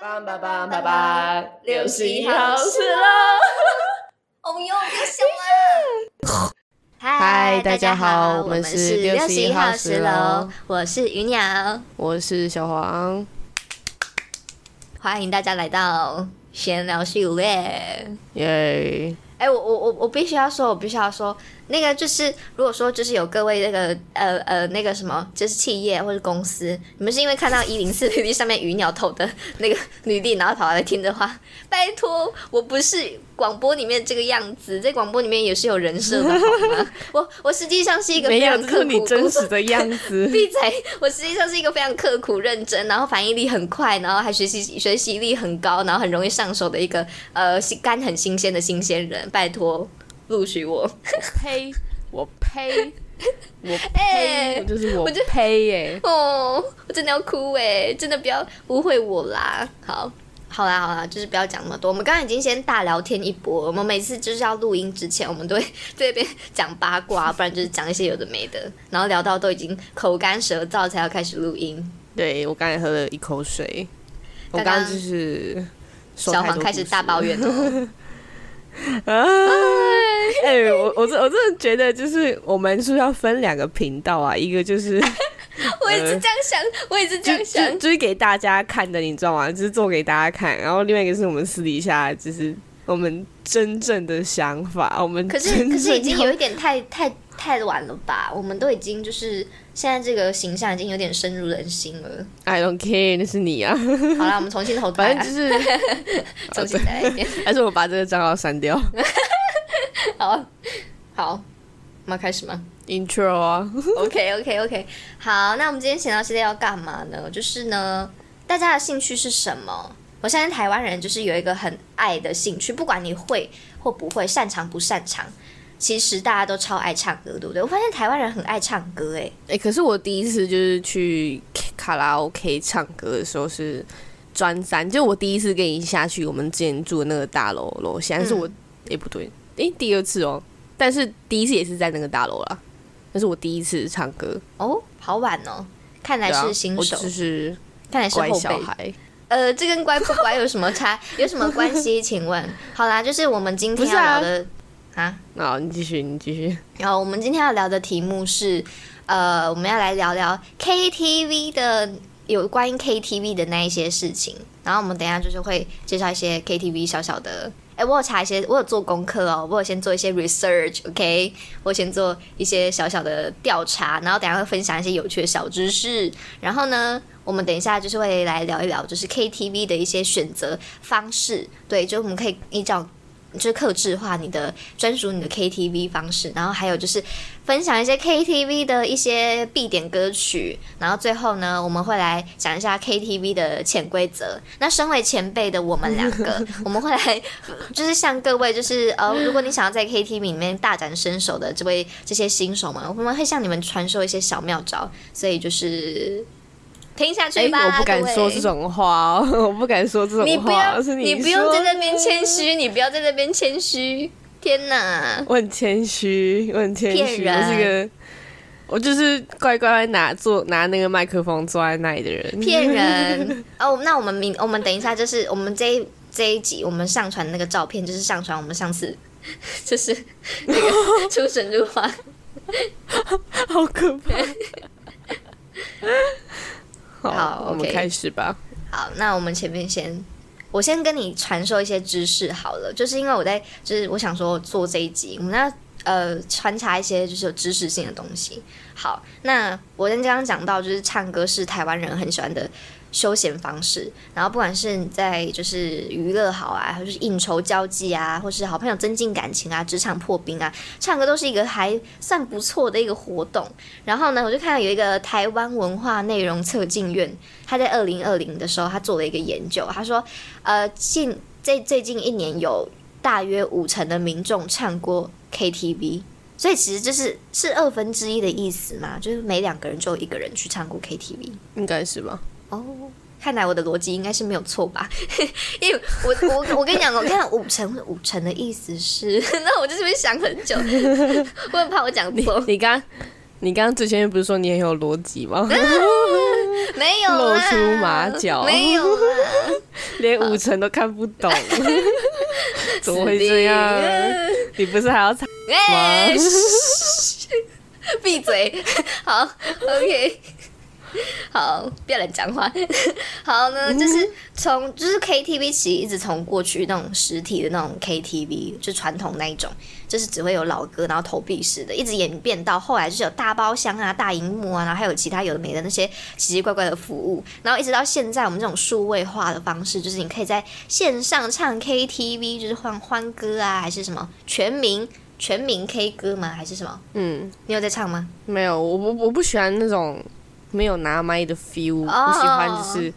棒棒棒棒棒，六十一号是喽！哦哟，又凶了！嗨大家好我我们是是六十一61号号十十楼楼，我是鱼鸟，我是小黄，欢迎大家来到闲聊系列。耶！哎、我我我我必须要说，我必须要说，那个就是，如果说就是有各位那个呃呃那个什么，就是企业或者公司，你们是因为看到一零四 履历上面鱼鸟投的那个女帝，然后跑来听的话，拜托，我不是广播里面这个样子，在广播里面也是有人设的好吗？我我实际上是一个没有，非常刻苦真实的样子。闭嘴！我实际上是一个非常刻苦认真，然后反应力很快，然后还学习学习力很高，然后很容易上手的一个呃新干很新鲜的新鲜人。拜托，录取我！呸！我呸！我哎呸！我就是我我就呸耶！哦，我真的要哭哎！真的不要误会我啦。好，好啦，好啦，就是不要讲那么多。我们刚刚已经先大聊天一波，我们每次就是要录音之前，我们都会在那边讲八卦，不然就是讲一些有的没的，然后聊到都已经口干舌燥，才要开始录音。对我刚才喝了一口水，我刚就是说小黄开始大抱怨哦。啊！哎、我我真我真的觉得，就是我们是不是要分两个频道啊？一个就是 我也是这样想，我也是这样想就。就是给大家看的，你知道吗？就是做给大家看，然后另外一个是我们私底下，就是我们真正的想法。我们可是可是已经有一点太太太晚了吧？我们都已经就是现在这个形象已经有点深入人心了。I don't care，那是你啊。好啦，我们重新投胎、啊反正，就是，重新再来一遍。还是我把这个账号删掉。好，好，我们要开始吗 Intro 啊，？OK OK OK，好，那我们今天闲聊系列要干嘛呢？就是呢，大家的兴趣是什么？我相信台湾人就是有一个很爱的兴趣，不管你会或不会，擅长不擅长，其实大家都超爱唱歌，对不对？我发现台湾人很爱唱歌，哎，哎、可是我第一次就是去卡拉 OK 唱歌的时候是专三，就我第一次跟你下去我们之前住的那个大楼楼下，但是我哎、不对，哎、第二次哦，但是第一次也是在那个大楼啦，那是我第一次唱歌，哦，好晚哦，看来是新手，是看来是乖。小孩，呃，这跟乖不乖有什么差？有什么关系？请问，好啦，就是我们今天要聊的啊，好，你继续，你继续，然后我们今天要聊的题目是，呃，我们要来聊聊 KTV 的有关于 KTV 的那一些事情。然后我们等一下就是会介绍一些 KTV 小小的，哎，我有查一些，我有做功课哦，我有先做一些 research，OK，、我先做一些小小的调查，然后等下会分享一些有趣的小知识。然后呢，我们等一下就是会来聊一聊，就是 KTV 的一些选择方式，对，就我们可以依照。就是克制化你的专属你的 KTV 方式，然后还有就是分享一些 KTV 的一些必点歌曲，然后最后呢，我们会来讲一下 KTV 的潜规则。那身为前辈的我们两个，我们会来就是向各位就是呃，如果你想要在 KTV 里面大展身手的这位这些新手们，我们会向你们传授一些小妙招，所以就是听下哎、去吧。我不敢说这种话哦，我不敢说这种话，你不要，是你不用在那边谦虚，你不要在那边谦虚。天哪！我很谦虚，我很谦虚，我是个，我就是乖乖拿坐拿那个麦克风坐在那里的人。骗人 哦！那我们明我们等一下就是我们这一这一集我们上传那个照片，就是上传我们上次 就是那个出神入化。好可怕。好，好我们开始吧。好，那我们前面先，我先跟你传授一些知识好了，就是因为我在，就是我想说做这一集，我们要呃穿插一些就是有知识性的东西。好，那我刚刚讲到，就是唱歌是台湾人很喜欢的休闲方式，然后不管是你在就是娱乐好啊，或是应酬交际啊，或是好朋友增进感情啊，职场破冰啊，唱歌都是一个还算不错的一个活动。然后呢，我就看到有一个台湾文化内容测进院，他在二零二零的时候，他做了一个研究，他说，呃，近最最近一年有大约五成的民众唱过 KTV，所以其实这是是二分之一的意思嘛，就是每两个人就有一个人去唱过 KTV。应该是吧？哦，看来我的逻辑应该是没有错吧？因为我我我跟你讲，我看到五成五成的意思是，那我就这边想很久，我很怕我讲错。你刚你刚之前不是说你很有逻辑吗？没有露出马脚没有啦，连五成都看不懂，怎么会这样？你不是还要猜？哎，嘘闭嘴。好，OK。好，不要乱讲话。好呢，就是从就是 KTV 其实一直从过去那种实体的那种 KTV，就传统那一种，就是只会有老歌，然后投币式的，一直演变到后来就是有大包厢啊、大荧幕啊，然后还有其他有的没的那些奇奇怪怪的服务，然后一直到现在我们这种数位化的方式，就是你可以在线上唱 KTV，就是换欢歌啊，还是什么全民全民 K 歌吗？还是什么？嗯，你有在唱吗？没有，我我我不喜欢那种没有拿麦的 feel，、哦我喜欢就是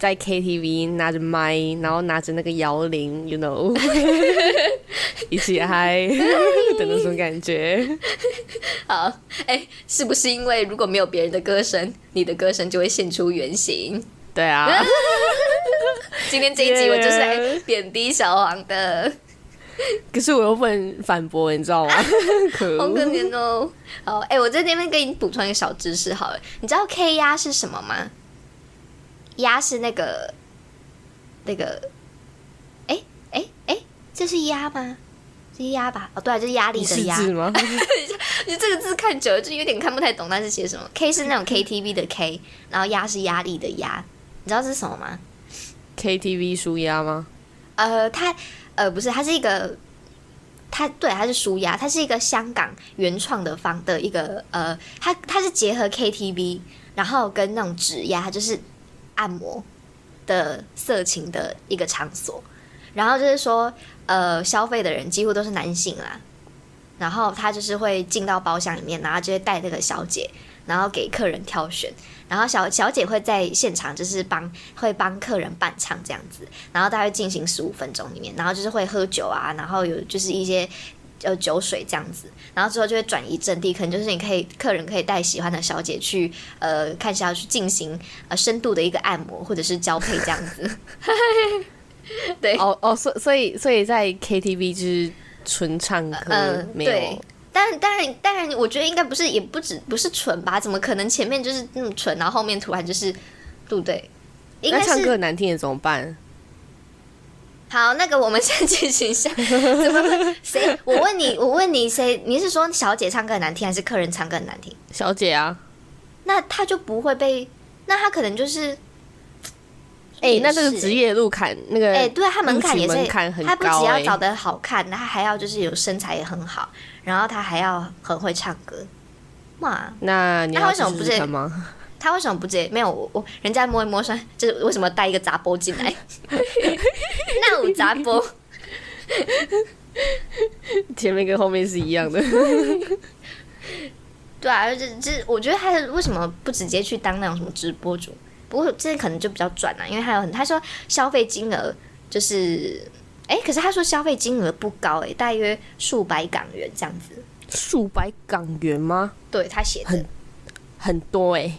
在 KTV 拿着麦，然后拿着那个摇铃，you know，一起嗨 的那种感觉。好，哎、是不是因为如果没有别人的歌声，你的歌声就会现出原形？对啊，今天这一集我就是来贬低小黄的，可是我又不能反驳，你知道吗？可好可恶！怜哦。好，哎、我在那边给你补充一个小知识好了，你知道 K 压是什么吗？鸭是那个那个，哎哎哎，这是鸭吗？这是鸭吧？哦，对啊，就是压力的压。吗？你这个字看久了就有点看不太懂，它是写什么？K 是那种 KTV 的 K，然后压是压力的压，你知道这是什么吗？KTV 舒压吗？呃，它呃不是，它是一个，它对，它是舒压，它是一个香港原创的方的一个呃，它它是结合 KTV，然后跟那种指压，就是按摩的色情的一个场所，然后就是说呃，消费的人几乎都是男性啦，然后他就是会进到包厢里面，然后就会带那个小姐，然后给客人挑选。然后小小姐会在现场就是帮会帮客人伴唱这样子，然后大概进行十五分钟里面，然后就是会喝酒啊，然后有就是一些呃酒水这样子，然后之后就会转移阵地，可能就是你可以客人可以带喜欢的小姐去呃看下去进行呃深度的一个按摩或者是交配这样子。对，哦哦，所所以所以在 KTV 就是纯唱歌，嗯没有但当然，当然，我觉得应该不是，也不止不是纯吧？怎么可能前面就是那么纯，然后后面突然就是，对不对？应该唱歌难听的怎么办？好，那个我们先进行一下，怎么谁？我问你，我问你，谁？你是说小姐唱歌很难听，还是客人唱歌很难听？小姐啊，那她就不会被，那她可能就是，哎、也那这个是职业路坎那个，哎、对她门槛也是录取门槛很他不高哎只要长得好看，她还要就是有身材也很好，然后她还要很会唱歌，哇！那你那为什么不是？他为什么不直接没有我我人家摸一摸说，就是为什么带一个杂波进来？那有杂波，前面跟后面是一样的，对啊，而且这我觉得他为什么不直接去当那种什么直播主？不过这可能就比较赚啊，因为还有很他说消费金额就是，哎、可是他说消费金额不高哎、大约数百港元这样子。数百港元吗？对他写的很，很多哎、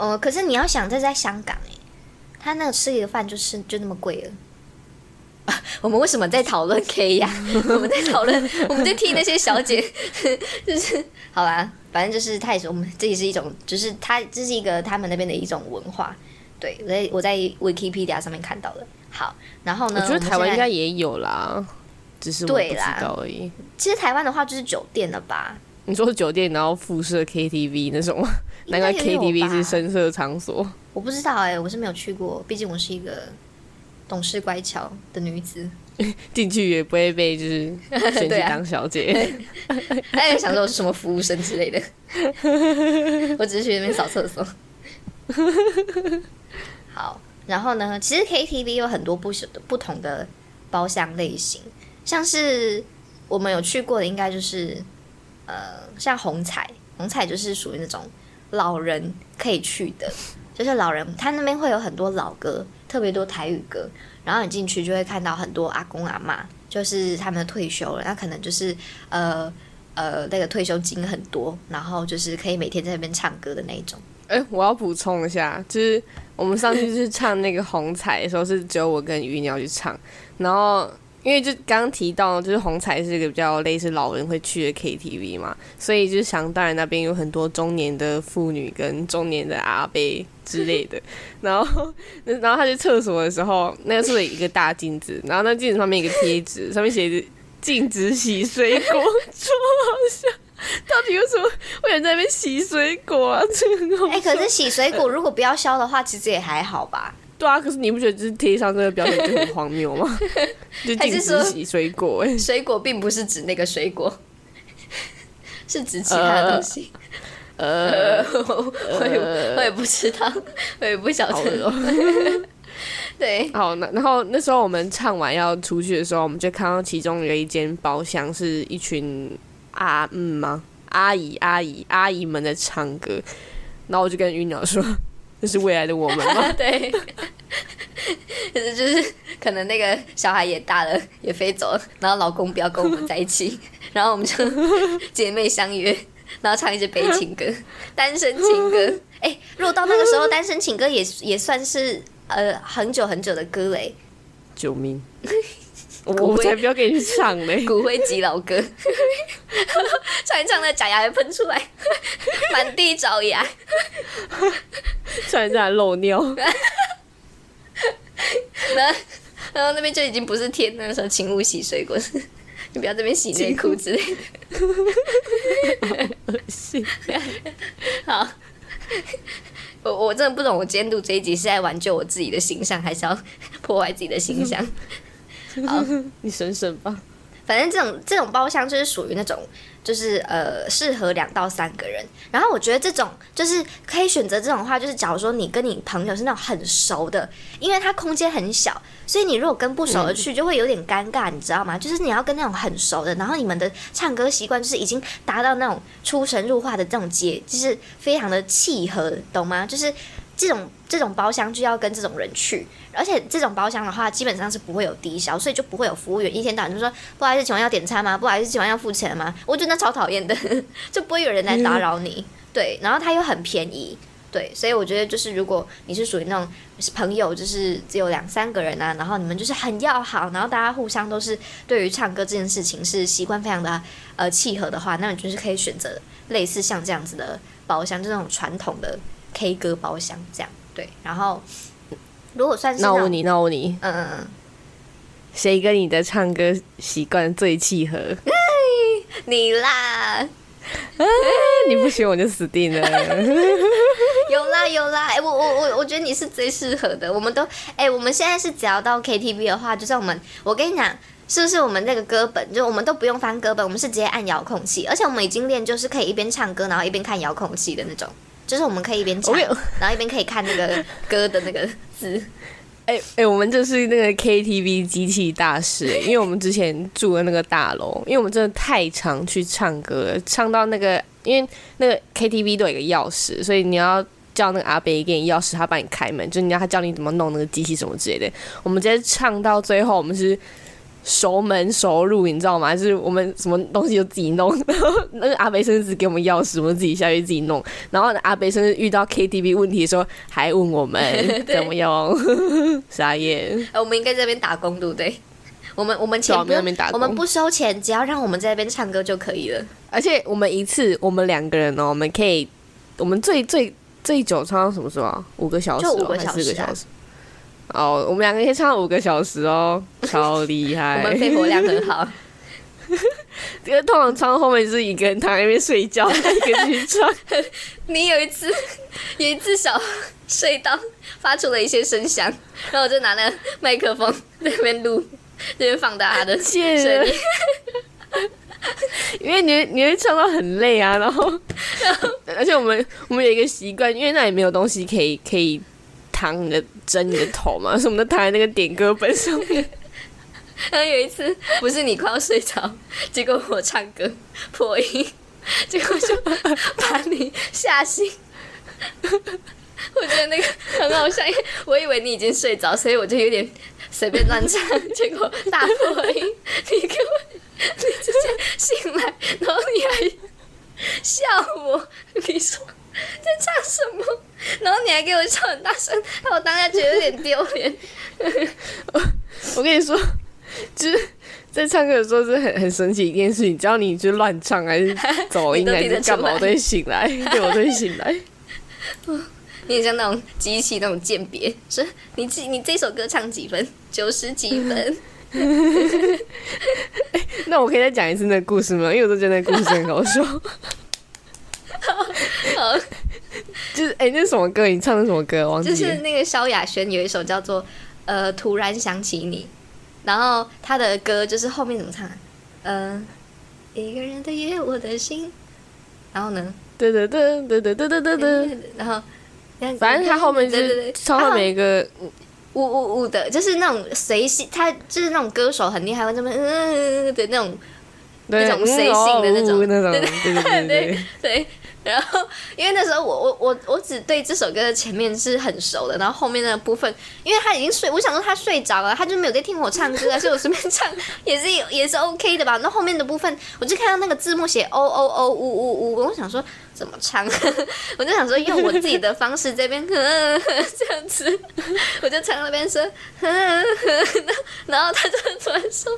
呃，可是你要想这在香港哎、他那个吃一个饭就是就那么贵了。啊 我们为什么在讨论 K 呀、我们在讨论，我们在替那些小姐，就是好吧，反正就是他也是我们这也是一种，就是他这是一个他们那边的一种文化。对我在我在 Wikipedia 上面看到的。好，然后呢，我觉得台湾应该也有啦，只是我不知对啦道而已。其实台湾的话就是酒店了吧？你说酒店然后附设 KTV 那种吗？应难怪该也有 KTV 是深色场所。我不知道哎、我是没有去过，毕竟我是一个懂事乖巧的女子。进去也不会被就是 选去当小姐。他也想说我是什么服务生之类的，我只是去那边扫厕所。好，然后呢，其实 KTV 有很多不不同的包厢类型，像是我们有去过的，应该就是呃，像红彩，红彩就是属于那种老人可以去的，就是老人他那边会有很多老歌，特别多台语歌，然后你进去就会看到很多阿公阿妈，就是他们退休了，那可能就是呃呃那个退休金很多，然后就是可以每天在那边唱歌的那种。哎、我要补充一下，就是我们上次去唱那个红彩的时候，是只有我跟鱼鸟去唱，然后因为就刚刚提到，就是红彩是一个比较类似老人会去的 KTV 嘛，所以就是想当然那边有很多中年的妇女跟中年的阿伯之类的。然后，然后他去厕所的时候，那个厕一个大镜子，然后那镜子上面一个贴纸，上面写着“禁止洗水果”，超好笑。到底为什么会有人在那边洗水果啊？这个很好哎、可是洗水果如果不要削的话，其实也还好吧。对啊，可是你不觉得就是贴上这个标签就很 荒谬吗？就禁止还是说洗水果、哎，水果并不是指那个水果，是指其他东西。呃，我也我也不知道，我也不晓好得。对，好，那然后那时候我们唱完要出去的时候，我们就看到其中有一间包厢是一群阿嗯吗？阿姨阿姨阿姨们在唱歌，然后我就跟云鸟说：“这是未来的我们吗 对，就 是就是可能那个小孩也大了，也飞走了，然后老公不要跟我们在一起，然后我们就姐妹相约，然后唱一些悲情歌、单身情歌。哎、如果到那个时候，单身情歌也也算是呃很久很久的歌嘞，？”救命！我才不要给你唱嘞！骨灰级老歌，唱一唱那假牙还喷出来，满地找牙。唱人家漏尿，然后然后那边就已经不是天那个时候请勿洗水果，是你不要这边洗内裤之类的。是好，我我真的不懂，我今天录这一集是在挽救我自己的形象，还是要破坏自己的形象？好，你省省吧。反正这种这种包厢就是属于那种，就是呃适合两到三个人。然后我觉得这种就是可以选择这种话，就是假如说你跟你朋友是那种很熟的，因为它空间很小，所以你如果跟不熟的去，就会有点尴尬，你知道吗？就是你要跟那种很熟的，然后你们的唱歌习惯就是已经达到那种出神入化的这种节，就是非常的契合，懂吗？就是这种这种包厢就要跟这种人去，而且这种包厢的话，基本上是不会有低消，所以就不会有服务员一天到晚就说不好意思，请问要点餐吗？不好意思，请问要付钱吗？我觉得那超讨厌的，就不会有人来打扰你。对，然后它又很便宜，对，所以我觉得就是如果你是属于那种朋友，就是只有两三个人啊，然后你们就是很要好，然后大家互相都是对于唱歌这件事情是习惯非常的呃契合的话，那你就是可以选择类似像这样子的包厢，就那种传统的 K 歌包厢这样。对，然后如果算是种那我问你，那我问你，嗯嗯嗯，谁跟你的唱歌习惯最契合？你啦，你不行我就死定了。有啦有啦，哎、我我我我觉得你是最适合的。我们都哎、我们现在是只要到 KTV 的话，就像我们，我跟你讲，是不是我们那个歌本，就我们都不用翻歌本，我们是直接按遥控器，而且我们已经练就是可以一边唱歌，然后一边看遥控器的那种，就是我们可以一边唱我跟你，然后一边可以看那个 歌的那个字。哎、哎、我们就是那个 KTV 机器大师、哎，因为我们之前住的那个大楼，因为我们真的太常去唱歌了，唱到那个，因为那个 KTV 都有一个钥匙，所以你要叫那个阿北给你钥匙，他帮你开门，就你要他教你怎么弄那个机器什么之类的。我们直接唱到最后，我们是熟门熟路，你知道吗？就是我们什么东西都自己弄，然 后那个阿北甚至只给我们钥匙，我们自己下去自己弄。然后阿北甚至遇到 KTV 问题的时候，还问我们 怎么用，傻眼。哎、我们应该在那边打工，对不对？我们我们钱不用打，工我们不收钱，只要让我们在那边唱歌就可以了。而且我们一次，我们两个人哦，我们可以，我们最最最久唱到什么时候啊？五个小时、哦，就五个还是小时啊四个小时。哦，我们两个可以唱五个小时哦，超厉害！我们肺活量很好。因为通常唱到后面就是一个人躺在那边睡觉，一个人唱。你有一次，有一次小睡到发出了一些声响，然后我就拿了麦克风在那边录，这边放大他的声音。因为你你会唱到很累啊，然后，而且我们我们有一个习惯，因为那里没有东西可以可以躺你的枕你的头嘛，所以我们都躺在那个点歌本上面。然后有一次，不是你快要睡着，结果我唱歌破音，结果就把你吓醒。我觉得那个很好笑，因为我以为你已经睡着，所以我就有点随便乱唱，结果大破音，你给我，你直接醒来，然后你还笑我，你说在唱什么？然后你还给我笑很大，我当下觉得有点丢脸。我跟你说，就是在唱歌的时候是很很神奇一件事情，只要你就乱唱还是走音 还是干嘛，我都会醒来，对我都会醒来。你很像那种机器那种鉴别，说你这你这首歌唱几分，九十几分。那我可以再讲一次那个故事吗？因为我都觉得那个故事很好笑。好，就是哎，那是什么歌？你唱的什么歌？忘记。就是那个萧亚轩有一首叫做《呃突然想起你》，然后他的歌就是后面怎么唱？嗯，一个人的夜，我的心。然后呢？对对对对对对对对对。然后，反正他后面就是唱后面一个。呜呜呜的，就是那种随性，他就是那种歌手很厉害，会这么嗯的那种，那种随性的那种，对对对对对。然后，因为那时候我我我我只对这首歌的前面是很熟的，然后后面那个部分，因为他已经睡，我想说他睡着了，他就没有在听我唱歌，所以我随便唱也是也是 OK 的吧。那后面的部分，我就看到那个字幕写哦哦哦呜呜呜，我想说。怎么唱？我就想说用我自己的方式这边 这样子，我就唱那边说，然后他就突然说：“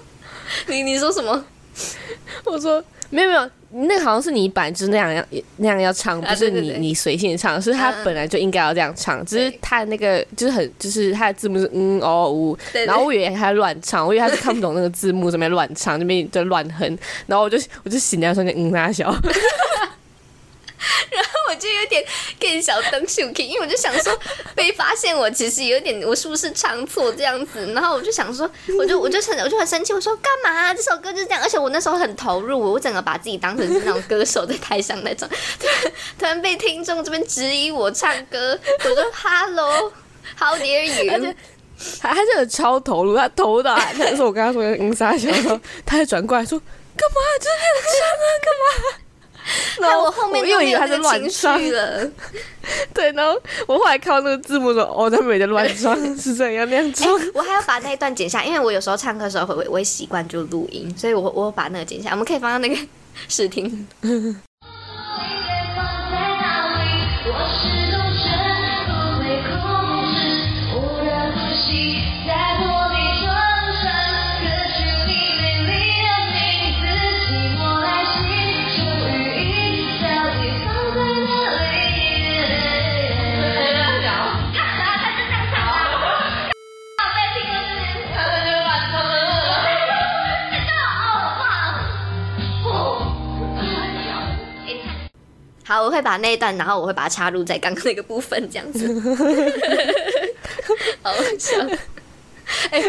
你你说什么？” 我说：“没有没有，那个好像是你本来就是那样要那样要唱，不是你你随性唱，是他本来就应该要这样唱，只是他那个就是很就是他的字幕是嗯哦呜，然后我以为他乱唱，我以为他是看不懂那个字幕，这边乱唱，这边在乱哼，然后我就我就醒来瞬间嗯他笑。”然后我就有点更小灯秀 K，因为我就想说被发现我其实有点我是不是唱错这样子，然后我就想说，我就我就很我就很生气，我说干嘛？这首歌就是这样，而且我那时候很投入，我整个把自己当成是那种歌手在台上那种，突然突然被听众这边质疑我唱歌，我说 Hello，How dare you？他他真的超投入，他投的，但是我跟他说嗯傻笑，他还转过来说干嘛？就这样唱啊？干嘛？那我后面又以为他在乱唱了，对，然后我后来看到那个字幕说，哦，他没在乱唱，是这样那样唱。我还要把那一段剪下，因为我有时候唱歌的时候会我会习惯就录音，所以我我把那个剪下，我们可以放到那个 试听。好，我会把那一段，然后我会把它插入在刚刚那个部分，这样子。好笑。哎，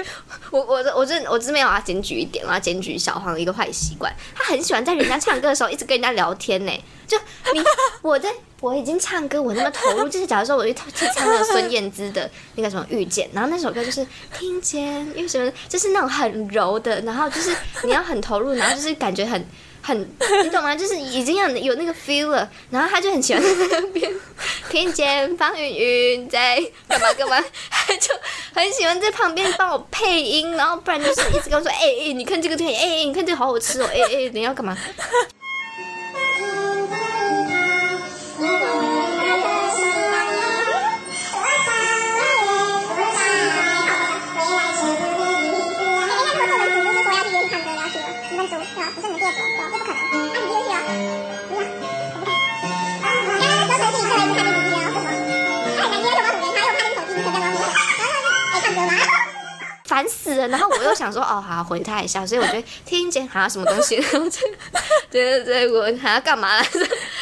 我我我这我这边我要检举一点，我要检举小黄一个坏习惯，他很喜欢在人家唱歌的时候一直跟人家聊天呢。就你 我在我已经唱歌，我那么投入，就是假如说我去去唱那个孙燕姿的那个什么遇见，然后那首歌就是听见，因为什么，就是那种很柔的，然后就是你要很投入，然后就是感觉很。很，你懂吗？就是已经有有那个 feel 了，然后他就很喜欢在那边听见方云云在干嘛干嘛，他就很喜欢在旁边帮我配音，然后不然就是一直跟我说，哎哎，你看这个东西，哎哎，你看这个好好吃哦，哎哎，你要干嘛？烦死了！然后我又想说，哦，好回他一下，所以我觉得听见好像什么东西，对对对，我还要干嘛 来着？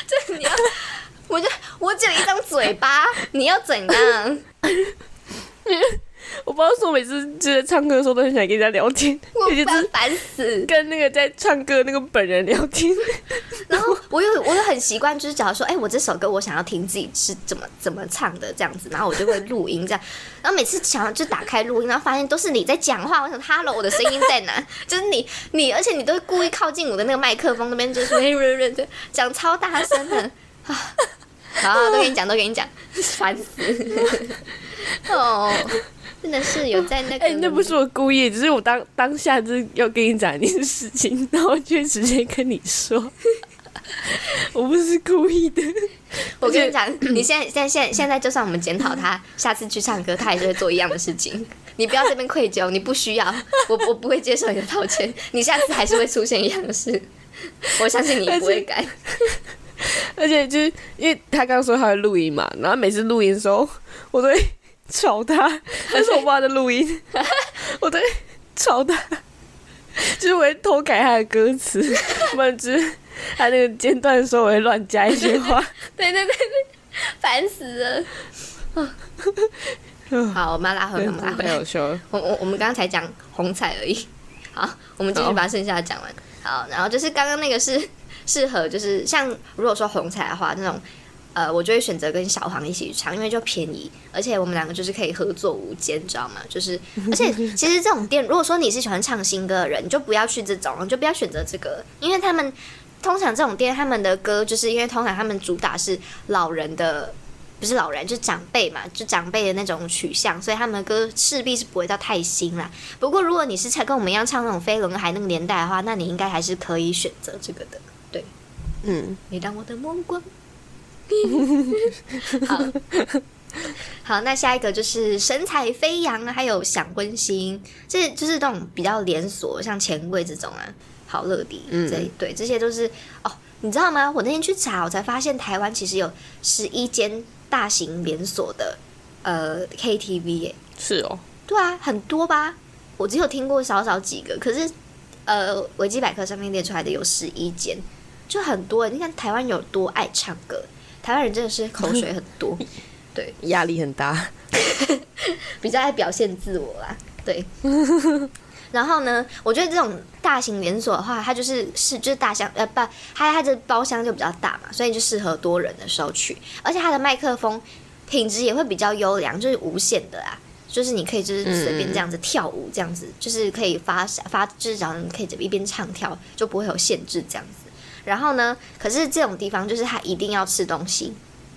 这你要，我就我只有一张嘴巴，你要怎样？我不知道说每次就是唱歌的时候都很想跟人家聊天，我 烦烦死，跟那个在唱歌那个本人聊天。然后我又我又很习惯，就是假如说，哎，我这首歌我想要听自己是怎么怎么唱的这样子，然后我就会录音这样。然后每次想要就打开录音，然后发现都是你在讲话。我想，Hello，我的声音在哪？就是你你，而且你都会故意靠近我的那个麦克风那边，就是讲超大声的啊！好，都给你讲，都给你讲，烦死哦。真的是有在那个，哎，那不是我故意，只是我当当下就是要跟你讲一件事情，然后就直接跟你说，我不是故意的。我跟你讲，你现在现在现在现在，就算我们检讨他，下次去唱歌，他也是会做一样的事情。你不要这边愧疚，你不需要，我我不会接受你的道歉，你下次还是会出现一样的事，我相信你不会改。而且 就是因为他刚刚说他会录音嘛，然后每次录音的时候，我都会吵他，那是我爸的录音，我都会吵他，就是我会偷改他的歌词，不然就是他那个间断的时候，我会乱加一些话。对对对对，烦死了。好，我们要拉回来，我们拉回来。太好笑了。我我我们刚刚才讲红彩而已。好，我们继续把剩下的讲完。好，然后就是刚刚那个是适合，就是像如果说红彩的话，那种呃，我就会选择跟小黄一起去唱，因为就便宜，而且我们两个就是可以合作无间，你知道吗？就是，而且其实这种店，如果说你是喜欢唱新歌的人，你就不要去这种，你就不要选择这个，因为他们通常这种店，他们的歌就是因为通常他们主打是老人的。不是老人，就是长辈嘛，就长辈的那种取向，所以他们的歌势必是不会到太新啦。不过如果你是唱跟我们一样唱那种飞轮海那个年代的话，那你应该还是可以选择这个的。对，嗯，每当我的目光。好，好，那下一个就是神采飞扬，还有想温馨，这就是那种比较连锁，像钱柜这种啊，好乐迪，嗯这对这些都是哦，你知道吗？我那天去查，我才发现台湾其实有十一间大型连锁的呃 KTV 耶、是哦，对啊，很多吧？我只有听过少少几个，可是呃，维基百科上面列出来的有十一间，就很多。你看台湾有多爱唱歌，台湾人真的是口水很多，对，压力很大。比较爱表现自我啦，对。然后呢，我觉得这种大型连锁的话，它就是是就是大箱呃不，它它的包厢就比较大嘛，所以就适合多人的时候去，而且它的麦克风品质也会比较优良，就是无线的啦。就是你可以就是随便这样子跳舞，这样子就是可以发发，就是只要你可以一边唱跳，就不会有限制这样子。然后呢，可是这种地方就是他一定要吃东西，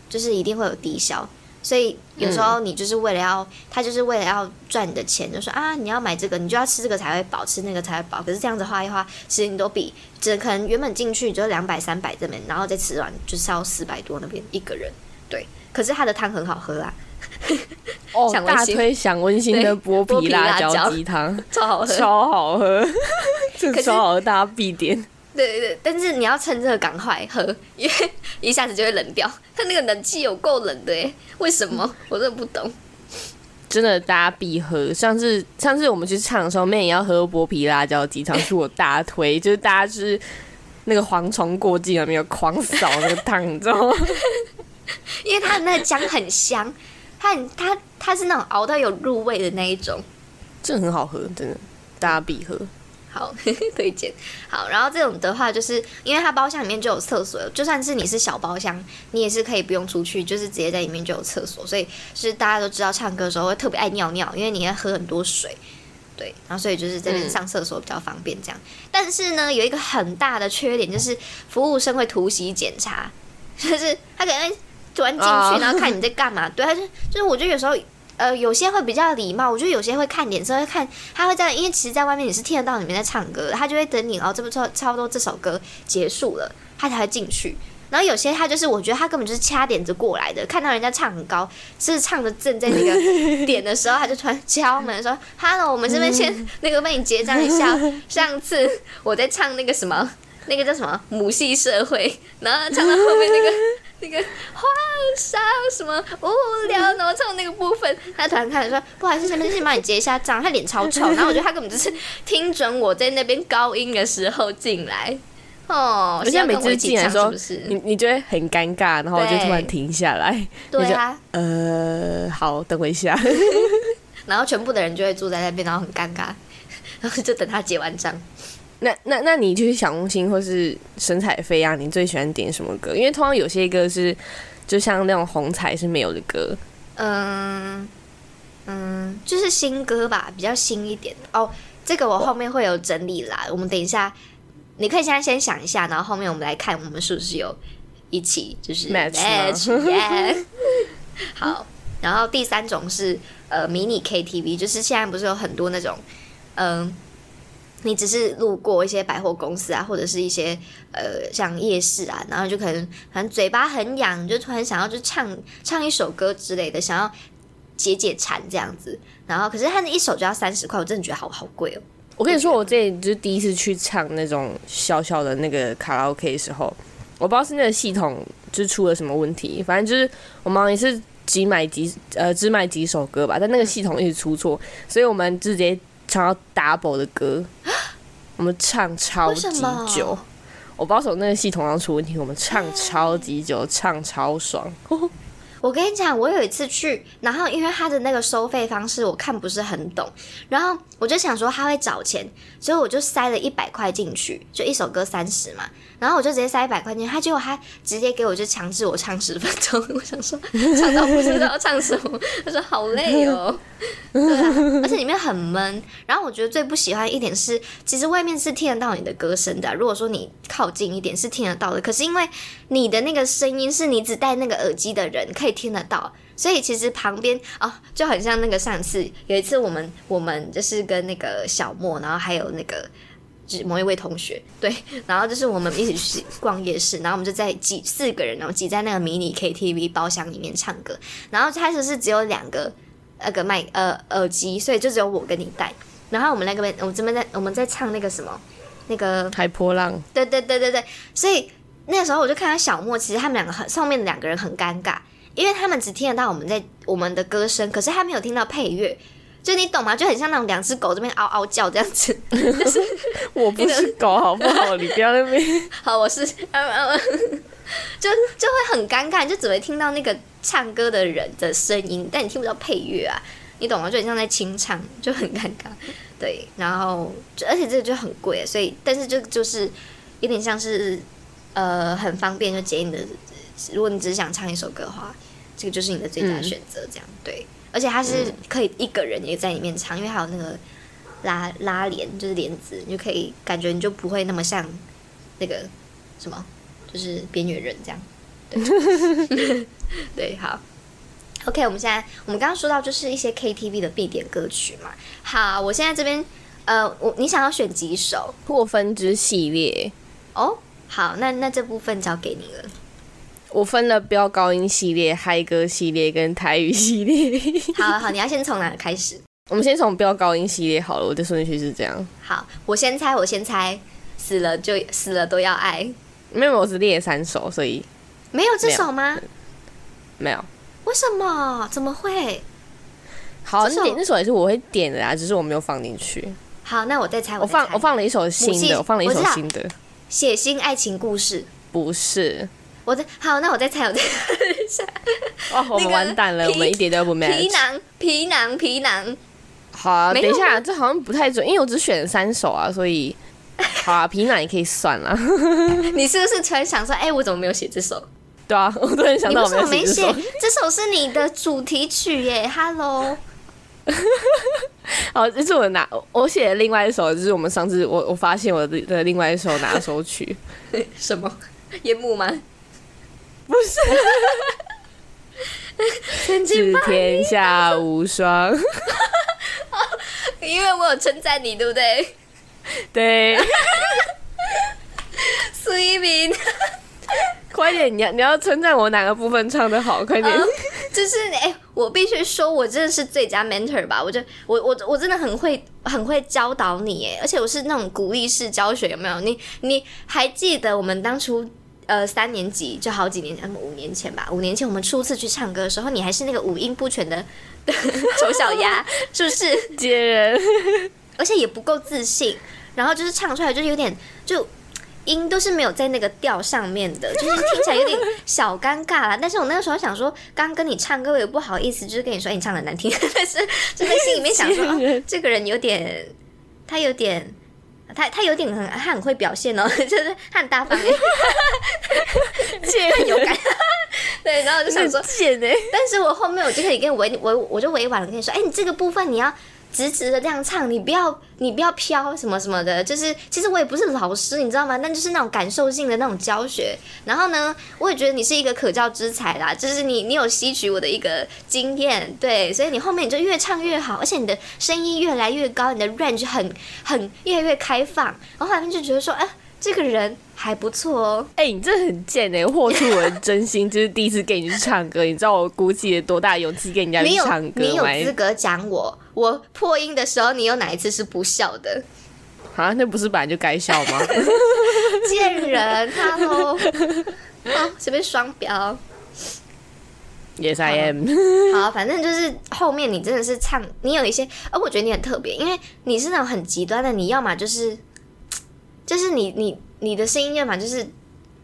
就是一定会有低消，所以有时候你就是为了要，他就是为了要赚你的钱，就说啊，你要买这个，你就要吃这个才会饱，吃那个才会饱。可是这样子花一花，其实你都比只可能原本进去就两百三百这边，然后再吃完就是要四百多那边一个人，对。可是他的汤很好喝啊，哦，想大推想温馨的剥剥皮皮辣椒鸡汤，超好喝。超好喝，这超好喝，大家必点。对对对，但是你要趁热赶快喝，因为一下子就会冷掉。它 那个冷气有够冷的诶，为什么？我真的不懂。真的，大家必喝。上次上次我们去唱的时候，妹也要喝剥皮辣椒鸡汤，是我大推，就是大家就是那个蝗虫过境了没有，狂扫那个汤，你知道吗？因为它的那个姜很香，它很它它是那种熬到有入味的那一种。这很好喝，真的，大家必喝。好，推荐好。然后这种的话，就是因为它包厢里面就有厕所，就算是你是小包厢，你也是可以不用出去，就是直接在里面就有厕所。所以就是大家都知道唱歌的时候会特别爱尿尿，因为你要喝很多水。对，然后所以就是这边嗯上厕所比较方便这样。但是呢，有一个很大的缺点就是服务生会突袭检查，就是他可能会突然进去，啊然后看你在干嘛。对，他就就是我觉得有时候。呃，有些会比较礼貌，我觉得有些会看脸色，会看他会在，因为其实，在外面你是听得到里面在唱歌的，他就会等你，哦这不差差不多这首歌结束了，他才会进去。然后有些他就是，我觉得他根本就是掐点子过来的，看到人家唱很高，是唱的正在那个 点的时候，他就突然敲门说：“Hello，我们这边先 那个帮你结账一下。上次我在唱那个什么，那个叫什么母系社会，然后唱到后面那个 那个花上什么无聊，然后唱那个部分，他突然开始说：不好意思，先先帮你结一下账。他脸超臭，然后我觉得他根本就是听准我在那边高音的时候进来。哦，而且每次进来的时候是不是？你你就会很尴尬，然后就突然停下来，对啊，呃，好，等我一下。然后全部的人就会坐在那边，然后很尴尬，然后就等他结完账。那那那你就是小红心或是神采飞扬，你最喜欢点什么歌？因为通常有些歌是就像那种红彩是没有的歌，嗯嗯，就是新歌吧，比较新一点的哦。这个我后面会有整理啦，我们等一下，你可以现在先想一下，然后后面我们来看我们是不是有一起就是 Match 好，然后第三种是呃迷你 KTV，就是现在不是有很多那种嗯。你只是路过一些百货公司啊，或者是一些呃像夜市啊，然后就可能反正嘴巴很痒，你就突然想要就唱唱一首歌之类的，想要解解馋这样子。然后可是他那一首就要三十块，我真的觉得好好贵哦。我跟你说，我这就是第一次去唱那种小小的那个卡拉 OK 的时候，我不知道是那个系统就出了什么问题，反正就是我们也是只买几呃只买几首歌吧，但那个系统一直出错，所以我们直接唱到 double 的歌，我们唱超级久。我不知道是那个系统上出问题，我们唱超级久，唱超爽。我跟你讲，我有一次去，然后因为他的那个收费方式我看不是很懂，然后我就想说他会找钱，所以我就塞了一百块进去，就一首歌三十嘛。然后我就直接塞一百块钱，他结果他直接给我就强制我唱十分钟，我想说唱到不知道唱什么，他说好累哦，对啊，而且里面很闷。然后我觉得最不喜欢一点是，其实外面是听得到你的歌声的，如果说你靠近一点是听得到的，可是因为你的那个声音是你只戴那个耳机的人可以听得到，所以其实旁边啊就很像那个上次有一次我们我们就是跟那个小莫，然后还有那个。某一位同学，对，然后就是我们一起去逛夜市，然后我们就在挤四个人，然后挤在那个迷你 KTV 包厢里面唱歌，然后开始是只有两个那个麦呃耳机，所以就只有我跟你戴，然后我们那个边我这边在我们在唱那个什么那个海波浪，对对对对对，所以那个时候我就看到小莫，其实他们两个很上面的两个人很尴尬，因为他们只听得到我们在我们的歌声，可是他没有听到配乐。就你懂吗？就很像那种两只狗这边嗷嗷叫这样子，就是我不是狗好不好？你不要那边。好，我是，就就会很尴尬，就只会听到那个唱歌的人的声音，但你听不到配乐啊，你懂吗？就很像在清唱，就很尴尬。对，然后而且这个就很贵，所以但是就就是有点像是呃很方便，就接你的。如果你只是想唱一首歌的话，这个就是你的最佳选择，这样对。而且它是可以一个人也在里面唱，因为还有那个拉拉帘，就是帘子，你就可以感觉你就不会那么像那个什么，就是边缘人这样。对，对，好。OK，我们现在我们刚刚说到就是一些 KTV 的必点歌曲嘛。好，我现在这边呃，我你想要选几首破分之系列？哦，好，那那这部分交给你了。我分了飙高音系列、嗨歌系列跟台语系列。好好，你要先从哪个开始？我们先从飙高音系列好了，我的顺序是这样。好，我先猜，我先猜，死了就死了都要爱。没有，我只列三首，所以没有这首吗？没有。为什么？怎么会？好，那点那首也是我会点的啊，只是我没有放进去。好，那我再猜，我放我放了一首新的，我放了一首新的，写新爱情故事，不是。我在好，那我再猜，我再猜 一下。哇，我们完蛋了，我们一点都不 match。皮囊，皮囊，皮囊。好啊，等一下，这好像不太准，因为我只选了三首啊，所以 好啊，皮囊也可以算了。你是不是突然想说，哎，我怎么没有写这首？对啊，我突然想到我没写。这首是你的主题曲耶，Hello。好，这是我拿我写的另外一首，就是我们上次我我发现我的的另外一首拿手曲。什么？夜幕吗？不是，致天下无双。因为我有称赞你，对不对？对。苏一鸣，快点！你要你要称赞我哪个部分唱的好？快点！就是哎，我必须说，我真的是最佳 mentor 吧？我就我我我真的很会很会教导你哎，而且我是那种鼓励式教学，有没有？你你还记得我们当初？呃，三年级就好几年，前，五年前吧。五年前我们初次去唱歌的时候，你还是那个五音不全的 丑小鸭，是不是？接人，而且也不够自信，然后就是唱出来就有点，就音都是没有在那个调上面的，就是听起来有点小尴尬啦。但是我那个时候想说，刚跟你唱歌我也不好意思，就是跟你说你唱的难听，但是就在心里面想说，这个人有点，他有点。他他有点很他很会表现哦，就是他很大方，贱有感，对，然后我就想说贱哎，但是我后面我就可以跟委委我我就委婉的跟你说，哎，你这个部分你要。直直的这样唱，你不要你不要飘什么什么的，就是其实我也不是老师，你知道吗？但就是那种感受性的那种教学。然后呢，我也觉得你是一个可教之才啦，就是你你有吸取我的一个经验，对，所以你后面你就越唱越好，而且你的声音越来越高，你的 range 很很越来越开放。然后后面就觉得说，哎。这个人还不错哦。哎、你这很贱哎、豁出我的真心，就是第一次给你去唱歌，你知道我鼓起了多大勇气跟人家唱歌你有？资格讲我，我破音的时候，你有哪一次是不笑的？啊，那不是本来就该笑吗？贱人，Hello，哦，随便双标。Yes, I am。好，反正就是后面你真的是唱，你有一些，而我觉得你很特别，因为你是那种很极端的，你要么就是，就是你你你的声音要么就是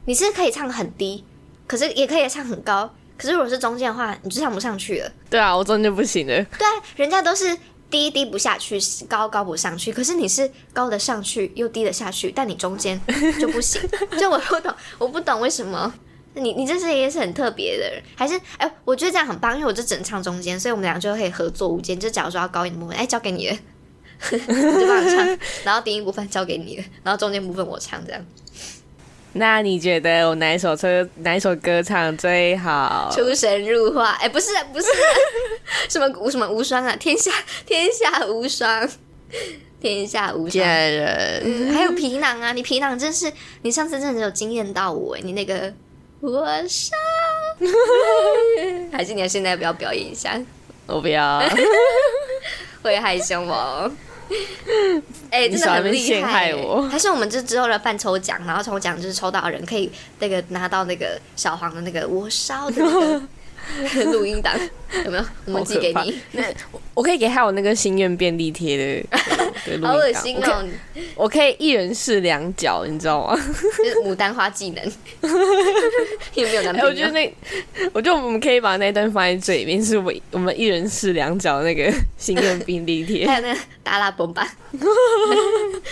你是可以唱很低，可是也可以唱很高，可是如果是中间的话，你就唱不上去了。对啊，我中间不行的。对啊，人家都是低低不下去，高高不上去，可是你是高的上去又低的下去，但你中间就不行。就我不懂，我不懂为什么。你你这是也是很特别的人，还是哎、我觉得这样很棒，因为我就只能唱中间，所以我们俩就可以合作无间。就假如说要高音的部分，哎、交给你了，我 就帮你唱，然后低音部分交给你了，然后中间部分我唱，这样那你觉得我哪一首歌哪一首歌唱最好？出神入化。哎、不是啊不是啊 什么无什么无双啊，天下天下无双，天下无双。贱人，嗯，还有皮囊啊，你皮囊真是，你上次真的有惊艳到我哎，你那个我上，还是你要现在不要表演一下，我不要。会害羞哦。哎、真的很厉陷害我还是我们就之后的办抽奖，然后抽奖就是抽到人可以那个拿到那个小黄的那个我烧的那个 录音档，有没有？我们寄给你。那我我可以给他有那个心愿便利贴的 好恶心哦！我可以一人试两角，你知道吗？就是牡丹花技能，有没有男哎、朋友？我觉得那，我觉得我们可以把那段放在最里面，是我我们一人试两角的那个 心愿便利贴。还有那个达拉崩吧，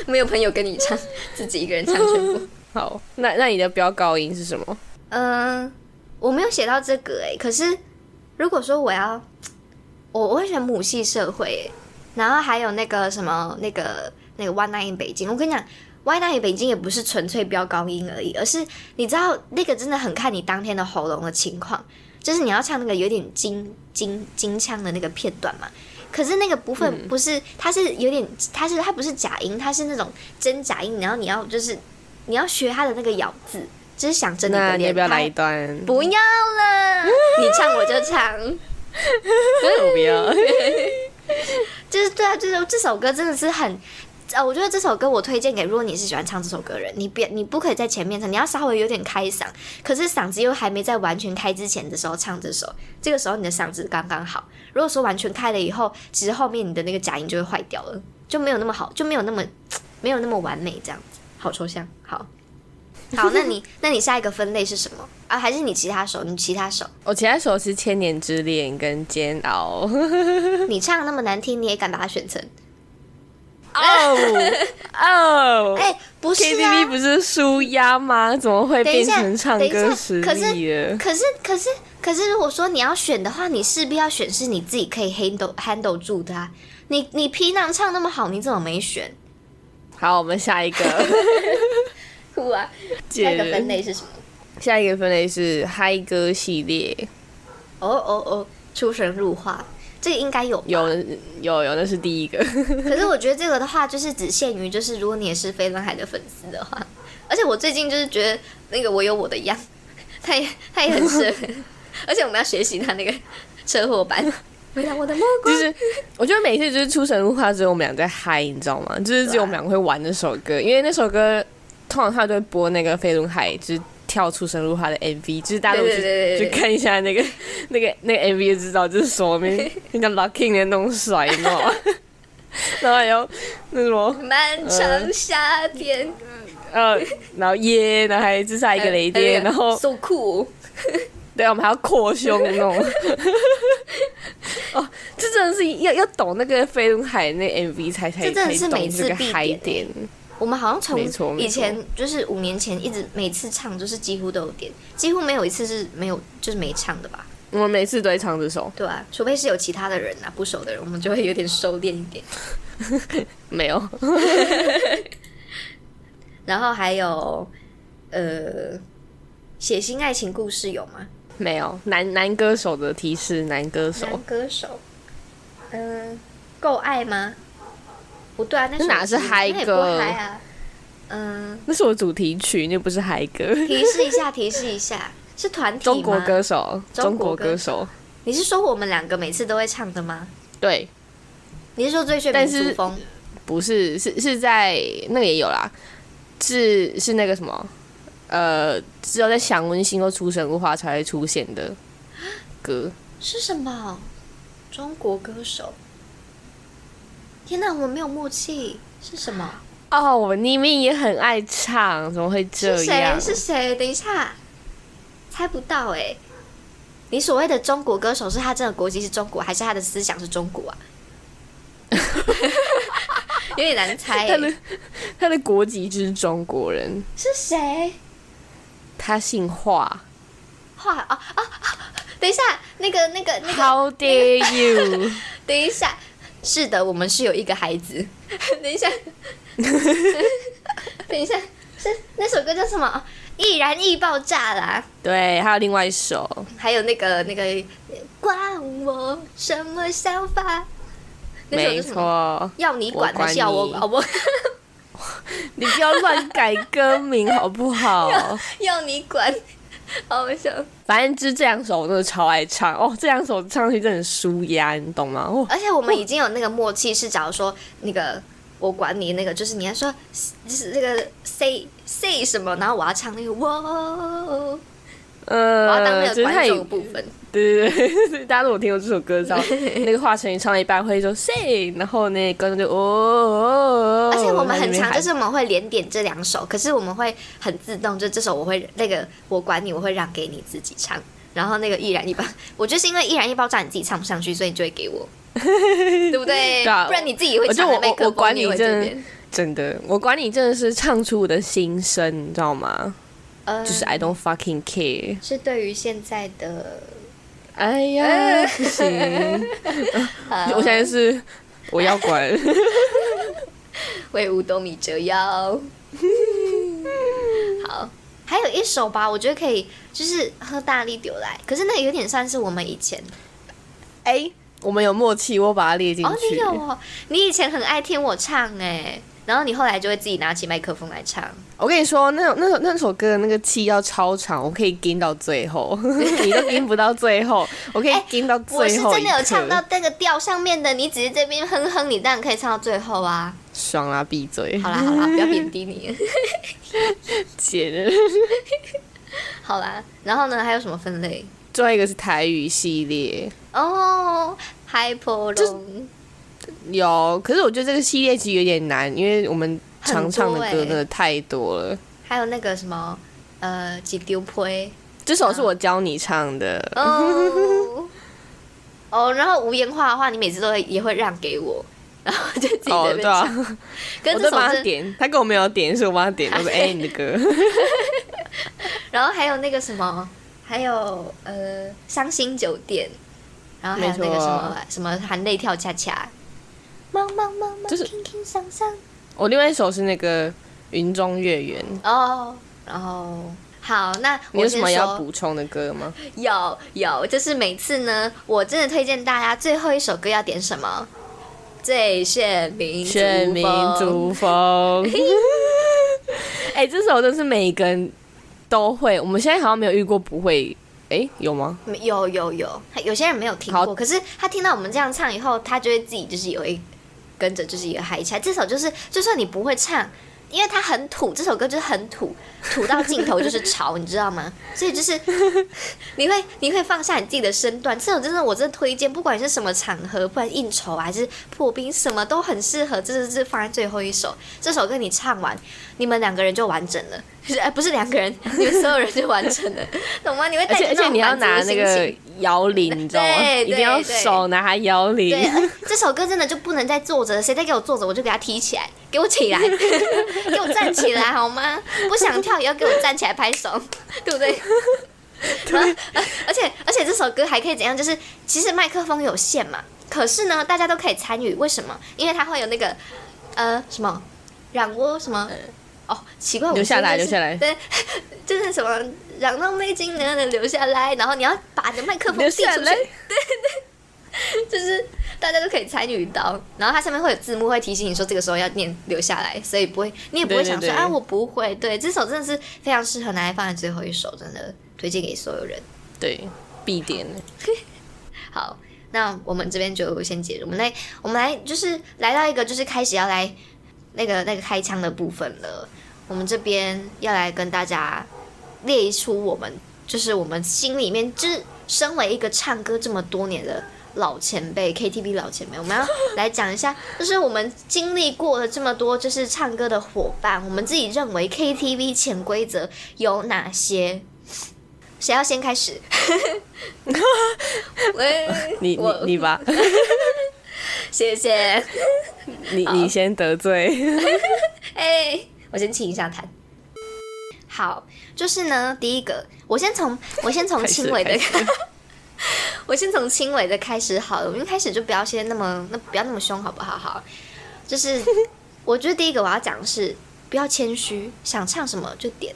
没有朋友跟你唱，自己一个人唱全部。好，那那你的飙高音是什么？嗯，我没有写到这个哎、可是如果说我要，我我会选母系社会、欸，然后还有那个什么那个那个 One Night in 北京，我跟你讲。One in 北京也不是纯粹飙高音而已，而是你知道那个真的很看你当天的喉咙的情况，就是你要唱那个有点金金金腔的那个片段嘛。可是那个部分不是，它是有点，它是它不是假音，它是那种真假音，然后你要就是你要学它的那个咬字，就是想真的那你要不要来一段？不要了，你唱我就唱。我不要。就是对啊，就是这首歌真的是很，呃，我觉得这首歌我推荐给如果你是喜欢唱这首歌的人，你别你不可以在前面唱，你要稍微有点开嗓，可是嗓子又还没在完全开之前的时候唱这首，这个时候你的嗓子刚刚好。如果说完全开了以后，其实后面你的那个假音就会坏掉了，就没有那么好，就没有那么没有那么完美，这样子，好抽象，好。好，那你那你下一个分类是什么啊？还是你其他手？你其他手？我其他手是《千年之恋》跟《煎熬》。你唱那么难听，你也敢把它选成？哦哦 哎、不是啊，KTV 不是舒压吗？怎么会变成唱歌实可是力了？可是可是可是，如果说你要选的话，你势必要选是你自己可以 handle handle 住的啊。你你皮囊唱那么好，你怎么没选？好，我们下一个，酷啊！下下一个分类是什么？下一个分类是嗨歌系列，哦哦哦，出神入化，这个应该有。有有有，那是第一个。可是我觉得这个的话，就是只限于就是如果你也是飞轮海的粉丝的话，而且我最近就是觉得那个我有我的样，他也他也很适合，而且我们要学习他那个车祸版。回答我的目光就，是我觉得每次就是出神入化，之后我们俩在嗨，你知道吗？就是只有我们两个会玩那首歌，因为那首歌通常他都会播那个飞轮海，就是跳出神入化的 MV，就是大家都去去看一下那个 那个那个 MV 就知道，就是手里面人家 locking 的那种甩，你知道吗？然后还有那什么漫长夏天，呃，然后耶，然后还至少一个雷电，然后 so cool，对，我们还要扩胸那种。哦，这真的是要要懂那个飞轮海那 MV 才才才懂这个必嗨点。我们好像从以前就是五年前一直每次唱就是几乎都有点，几乎没有一次是没有就是没唱的吧？我们每次都会唱这首，对啊，除非是有其他的人啊不熟的人，我们就会有点收敛一点。没有？然后还有呃，血腥爱情故事有吗？没有。男男歌手的提示，男歌手男歌手，嗯、够爱吗？不对啊，那首那哪是嗨歌嗨啊。嗯，那是我主题曲，那不是嗨歌。提示一下，提示一下，是团体？中国歌手，中中国国歌手，你是说我们两个每次都会唱的吗？对，你是说最炫但是民族风？不是，是是在那个也有啦，是是那个什么，呃，只有在想温馨或出神入化才会出现的歌。是什么？中国歌手？天哪，我们没有默契，是什么？哦，你们也很爱唱，怎么会这样是谁？是谁？等一下，猜不到哎、你所谓的中国歌手，是他真的国籍是中国，还是他的思想是中国啊？有点难猜、他的欸，他的国籍就是中国人，是谁？他姓华。华啊啊啊！等一下，那个、那个、那个，How dare you？等一下，是的，我们是有一个孩子。等一下，等一下，是那首歌叫什么？易燃易爆炸啦！对，还有另外一首，还有那个那个，管我什么想法？没？错，要你管我管还是要我你管？哦，我 你不要乱改歌名好不好？要你管，好好笑。反正就是这两首我真的超爱唱哦，这两首唱上去真的很舒压，你懂吗？哦，而且我们已经有那个默契，是假如说那个我管你那个，就是你要说就是那个 say say 什么，然后我要唱那个我，我要当呃，那个观众部分。对对对，大家如果听过这首歌，知道那个华晨宇唱了一半会说 say，然后那个观众就哦哦，哦而且我们很常常就是我们会连点这两首，可是我们会很自动，就这首我会那个我管你，我会让给你自己唱。然后那个易燃易爆，我就是因为易燃易爆炸你自己唱不上去，所以你就会给我，对不对？对啊不然你自己也会我觉得我抢麦克风，我管你真的。真的，我管你真的是唱出我的心声，你知道吗？呃就是 I don't fucking care。是对于现在的，哎呀，不行，呃我现在是我要管。为五斗米折腰。好，还有一首吧，我觉得可以，就是喝大力丢来，可是那有点算是我们以前哎，我们有默契，我把它列进去哦，你。有哦，你以前很爱听我唱哎，然后你后来就会自己拿起麦克风来唱，我跟你说，那那首那首歌的那个气要超长，我可以跟到最后，你都跟不到最后，我可以哎跟到最后我是。真的有唱到那个调上面的，你只是这边哼哼，你当然可以唱到最后啊。爽啦，闭嘴！好啦好啦，不要贬低你。姐的。好啦，然后呢，还有什么分类？最后一个是台语系列，哦，海波龙，有，可是我觉得这个系列其实有点难，因为我们常唱的歌真的太多了。还有那个什么，呃，几丢胚。这首是我教你唱的，哦，哦，然后无言话的话，你每次都会也会让给我，然后就自己在那哦。对啊，可是这我都帮他点，他跟我没有点，是我帮他点，我说哎、你的歌，然后还有那个什么，还有呃，伤心酒店，然后还有那个什么什么含泪跳恰恰，忙忙忙忙，就是。我另外一首是那个云中月圆，哦，然后好，那我你有什么要补充的歌吗？有有，就是每次呢，我真的推荐大家最后一首歌要点什么？最炫民族风。哎、这首真是每个人都会，我们现在好像没有遇过不会，哎、有吗？有有有，有些人没有听过，可是他听到我们这样唱以后，他就会自己就是有一跟着就是一个嗨起来。这首就是，就算你不会唱，因为它很土，这首歌就是很土，土到尽头就是潮，你知道吗？所以就是你会你会放下你自己的身段，这首真的我真的推荐，不管是什么场合，不管应酬还是破冰，什么都很适合，这是这放在最后一首。这首歌你唱完，你们两个人就完整了，就 是哎不是两个人，你们所有人就完整了，懂吗？你会而带着而且你要拿那个摇铃，你知道吗？对一定要手拿它摇铃。这首歌真的就不能再坐着，谁再给我坐着，我就给他踢起来，给我起来，给我站起来好吗？不想跳也要给我站起来拍手，对不对？然后呃而且而且这首歌还可以怎样？就是其实麦克风有限嘛，可是呢，大家都可以参与，为什么？因为它会有那个呃什么让我什么。哦，奇怪，我留下来留下来对，就是什么让让美景呢留下来，然后你要把你的麦克风留递出去，对 对，就是大家都可以参与到。然后它上面会有字幕，会提醒你说这个时候要念留下来，所以不会，你也不会想说啊，我不会。对，这首真的是非常适合拿来放在最后一首，真的推荐给所有人。对，必点。好，那我们这边就先结束。我们来，我们来，就是来到一个就是开始要来那个那个开枪的部分了。我们这边要来跟大家列一出我们就是我们心里面，就是身为一个唱歌这么多年的老前辈，KTV 老前辈，我们要来讲一下，就是我们经历过了这么多，就是唱歌的伙伴，我们自己认为 KTV 潜规则有哪些？谁要先开始？喂，你你你吧，谢谢。你你先得罪。哎、我先清一下痰。好，就是呢，第一个，我先从 我先从轻微的 我先从轻微的开始好了。我们一开始就不要先那么那不要那么凶，好不好？好，就是 我觉得第一个我要讲的是不要谦虚，想唱什么就点。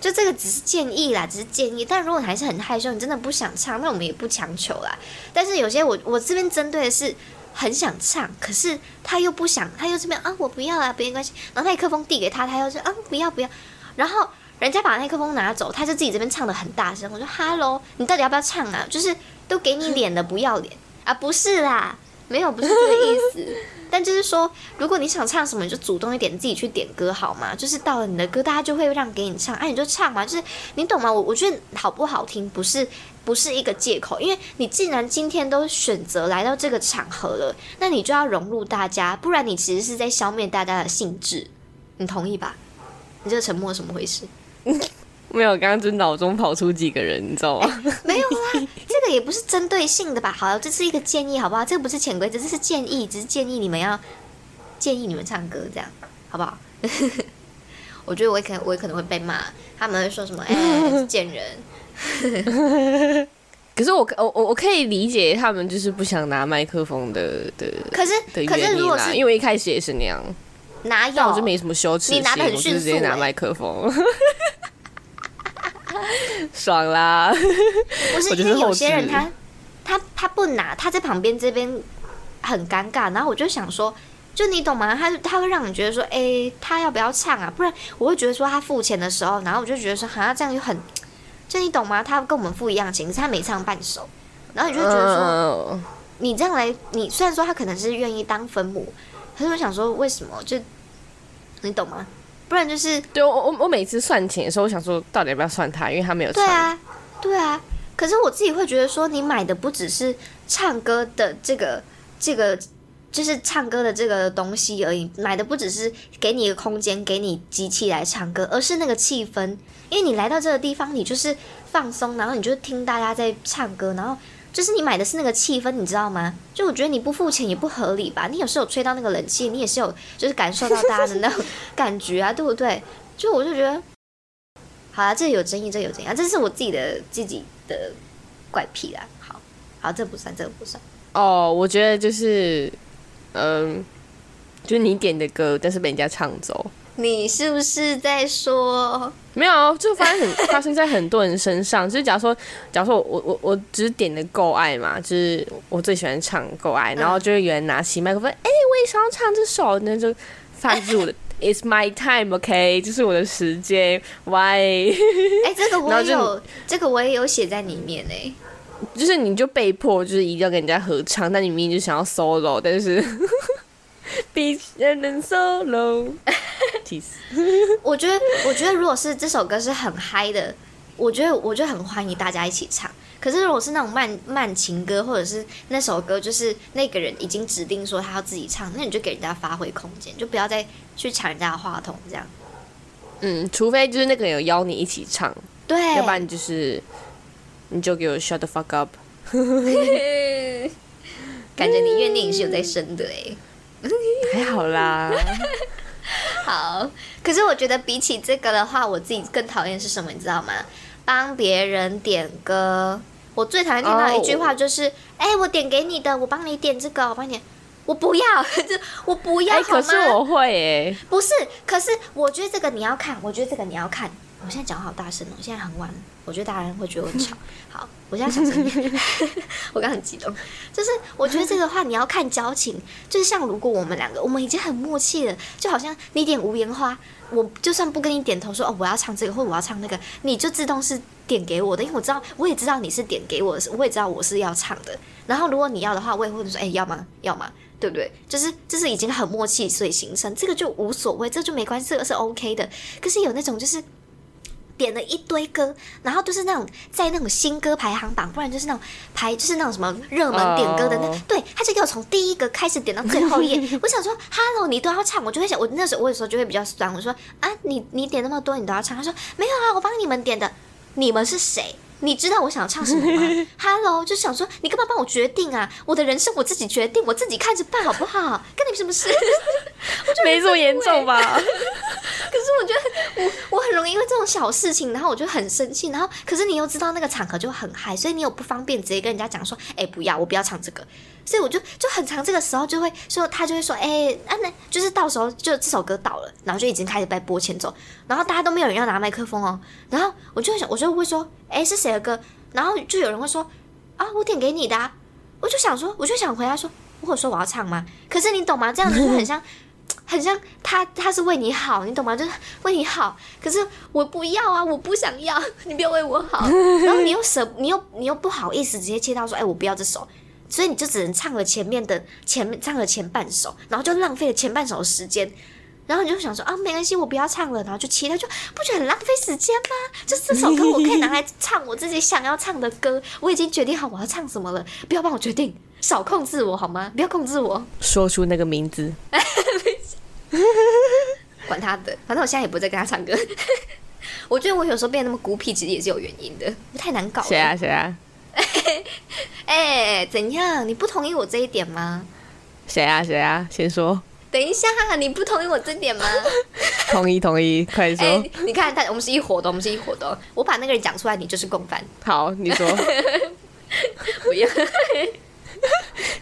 就这个只是建议啦，只是建议。但如果你还是很害羞，你真的不想唱，那我们也不强求啦。但是有些我我这边针对的是很想唱，可是他又不想，他又这边啊我不要啦，没关系。然后麦克风递给他，他又说啊不要不要。然后人家把麦克风拿走，他就自己这边唱的很大声。我说哈喽，你到底要不要唱啊？就是都给你脸了，不要脸啊？不是啦，没有，不是这个意思。但就是说，如果你想唱什么，你就主动一点，自己去点歌好吗？就是到了你的歌，大家就会让给你唱，哎、你就唱嘛，就是你懂吗？我我觉得好不好听不是不是一个借口，因为你既然今天都选择来到这个场合了，那你就要融入大家，不然你其实是在消灭大家的兴致，你同意吧？你这个沉默怎么回事？没有，刚刚就脑中跑出几个人，你知道吗？没有啦，这个也不是针对性的吧？好了，这是一个建议，好不好？这个不是潜规则，这是建议，只是建议你们要建议你们唱歌，这样好不好？我觉得我也可能我也可能会被骂，他们会说什么？哎、贱人。可是我我我我可以理解他们就是不想拿麦克风的的可是可是如果是因为一开始也是那样，哪有？我就没什么羞耻心，你拿得很我就迅速欸直接拿麦克风，爽啦！不是因为有些人他他他不拿，他在旁边这边很尴尬，然后我就想说，就你懂吗？他他会让你觉得说，哎、他要不要唱啊？不然我会觉得说他付钱的时候，然后我就觉得说，好像这样就很，就你懂吗？他跟我们付一样钱，可是他没唱半首，然后你就觉得说，嗯，你这样来，你虽然说他可能是愿意当分母，可是我想说，为什么？就你懂吗？不然就是对我我我每次算钱的时候，我想说到底要不要算他，因为他没有。对啊，对啊。可是我自己会觉得说，你买的不只是唱歌的这个这个，就是唱歌的这个东西而已，买的不只是给你一个空间，给你机器来唱歌，而是那个气氛。因为你来到这个地方，你就是放松，然后你就听大家在唱歌，然后就是你买的是那个气氛，你知道吗？就我觉得你不付钱也不合理吧？你有时候吹到那个冷气，你也是有就是感受到大家的那种 感觉啊，对不对？就我就觉得。好啦，这有争议，这有争议啊，这是我自己的自己的怪癖啦。好，好，这不算，这个不算。哦，我觉得就是，嗯，就是你点的歌，但是被人家唱走。你是不是在说？没有，就发生很发生在很多人身上。就是假如说，假如说我我我只是点的够爱嘛，就是我最喜欢唱够爱，然后就会有人拿起麦克风，哎、我也想要唱这首，那就发出我的 It's my time，OK，、这是我的时间，Why？哎、这个我有，这个我也有写在里面哎、就是你就被迫就是一定要跟人家合唱，但你明明就想要 solo，但是 比人能 solo，我觉得，我觉得如果是这首歌是很嗨的，我觉得我就很欢迎大家一起唱。可是如果是那种慢慢情歌，或者是那首歌就是那个人已经指定说他要自己唱，那你就给人家发挥空间，就不要再去抢人家的话筒这样。嗯，除非就是那个人有邀你一起唱，对，要不然就是你就给我 shut the fuck up。感觉你怨念也是有在生的哎。还好啦，好，可是我觉得比起这个的话，我自己更讨厌是什么，你知道吗？帮别人点歌，我最讨厌听到一句话就是：“哎、我点给你的，我帮你点这个，我帮你点。”我不要，这 我不要？可是我会哎、不是，可是我觉得这个你要看，我觉得这个你要看，我现在讲好大声哦，现在很晚，我觉得大家会觉得我很吵。好，我现在小声一点。我刚很激动，就是我觉得这个话你要看交情，就是像如果我们两个我们已经很默契了，就好像你点无言花，我就算不跟你点头说哦我要唱这个或我要唱那个，你就自动是点给我的，因为我知道我也知道你是点给我的，我也知道我是要唱的。然后如果你要的话，我也会说哎要吗？要吗？对不对？就是就是已经很默契，所以形成这个就无所谓，这就没关系，这个是 OK 的。可是有那种就是。点了一堆歌，然后就是那种在那种新歌排行榜，不然就是那种排就是那种什么热门点歌的那，对，他就给我从第一个开始点到最后一页。我想说，Hello，你都要唱，我就会想，我那时候我有时候就会比较酸，我说啊，你你点那么多，你都要唱。他说没有啊，我帮你们点的，你们是谁？你知道我想要唱什么吗？Hello，就想说你干嘛帮我决定啊？我的人生我自己决定，我自己看着办好不好？跟你什么事？没这么严重吧？可是我觉得我我很容易因为这种小事情，然后我就很生气，然后可是你又知道那个场合就很嗨，所以你又不方便直接跟人家讲说，哎，不要，我不要唱这个，所以我就就很长这个时候就会说，他就会说，哎，啊那就是到时候就这首歌到了，然后就已经开始被播前奏，然后大家都没有人要拿麦克风哦，然后我就想，我就会说，哎，是谁的歌？然后就有人会说，啊，我点给你的，我就想说，我就想回答说，我有说我要唱吗？可是你懂吗？这样子就很像。很像他，他是为你好，你懂吗？就是为你好，可是我不要啊，我不想要，你不要为我好。然后你又舍，你又你又不好意思直接切到说，哎，我不要这首，所以你就只能唱了前面的前面唱了前半首，然后就浪费了前半首的时间。然后你就想说啊，没关系，我不要唱了，然后就其他，就不觉得很浪费时间吗？就 这首歌我可以拿来唱我自己想要唱的歌，我已经决定好我要唱什么了，不要帮我决定，少控制我好吗？不要控制我，说出那个名字。管他的，反正我现在也不再跟他唱歌。我觉得我有时候变得那么孤僻，其实也是有原因的，太难搞了。谁啊？谁啊？哎，怎样？你不同意我这一点吗？谁啊？谁啊？先说。等一下，你不同意我这点吗？同意，同意，快说。你看，他我们是一伙的，我们是一伙的。我把那个人讲出来，你就是共犯。好，你说。不要。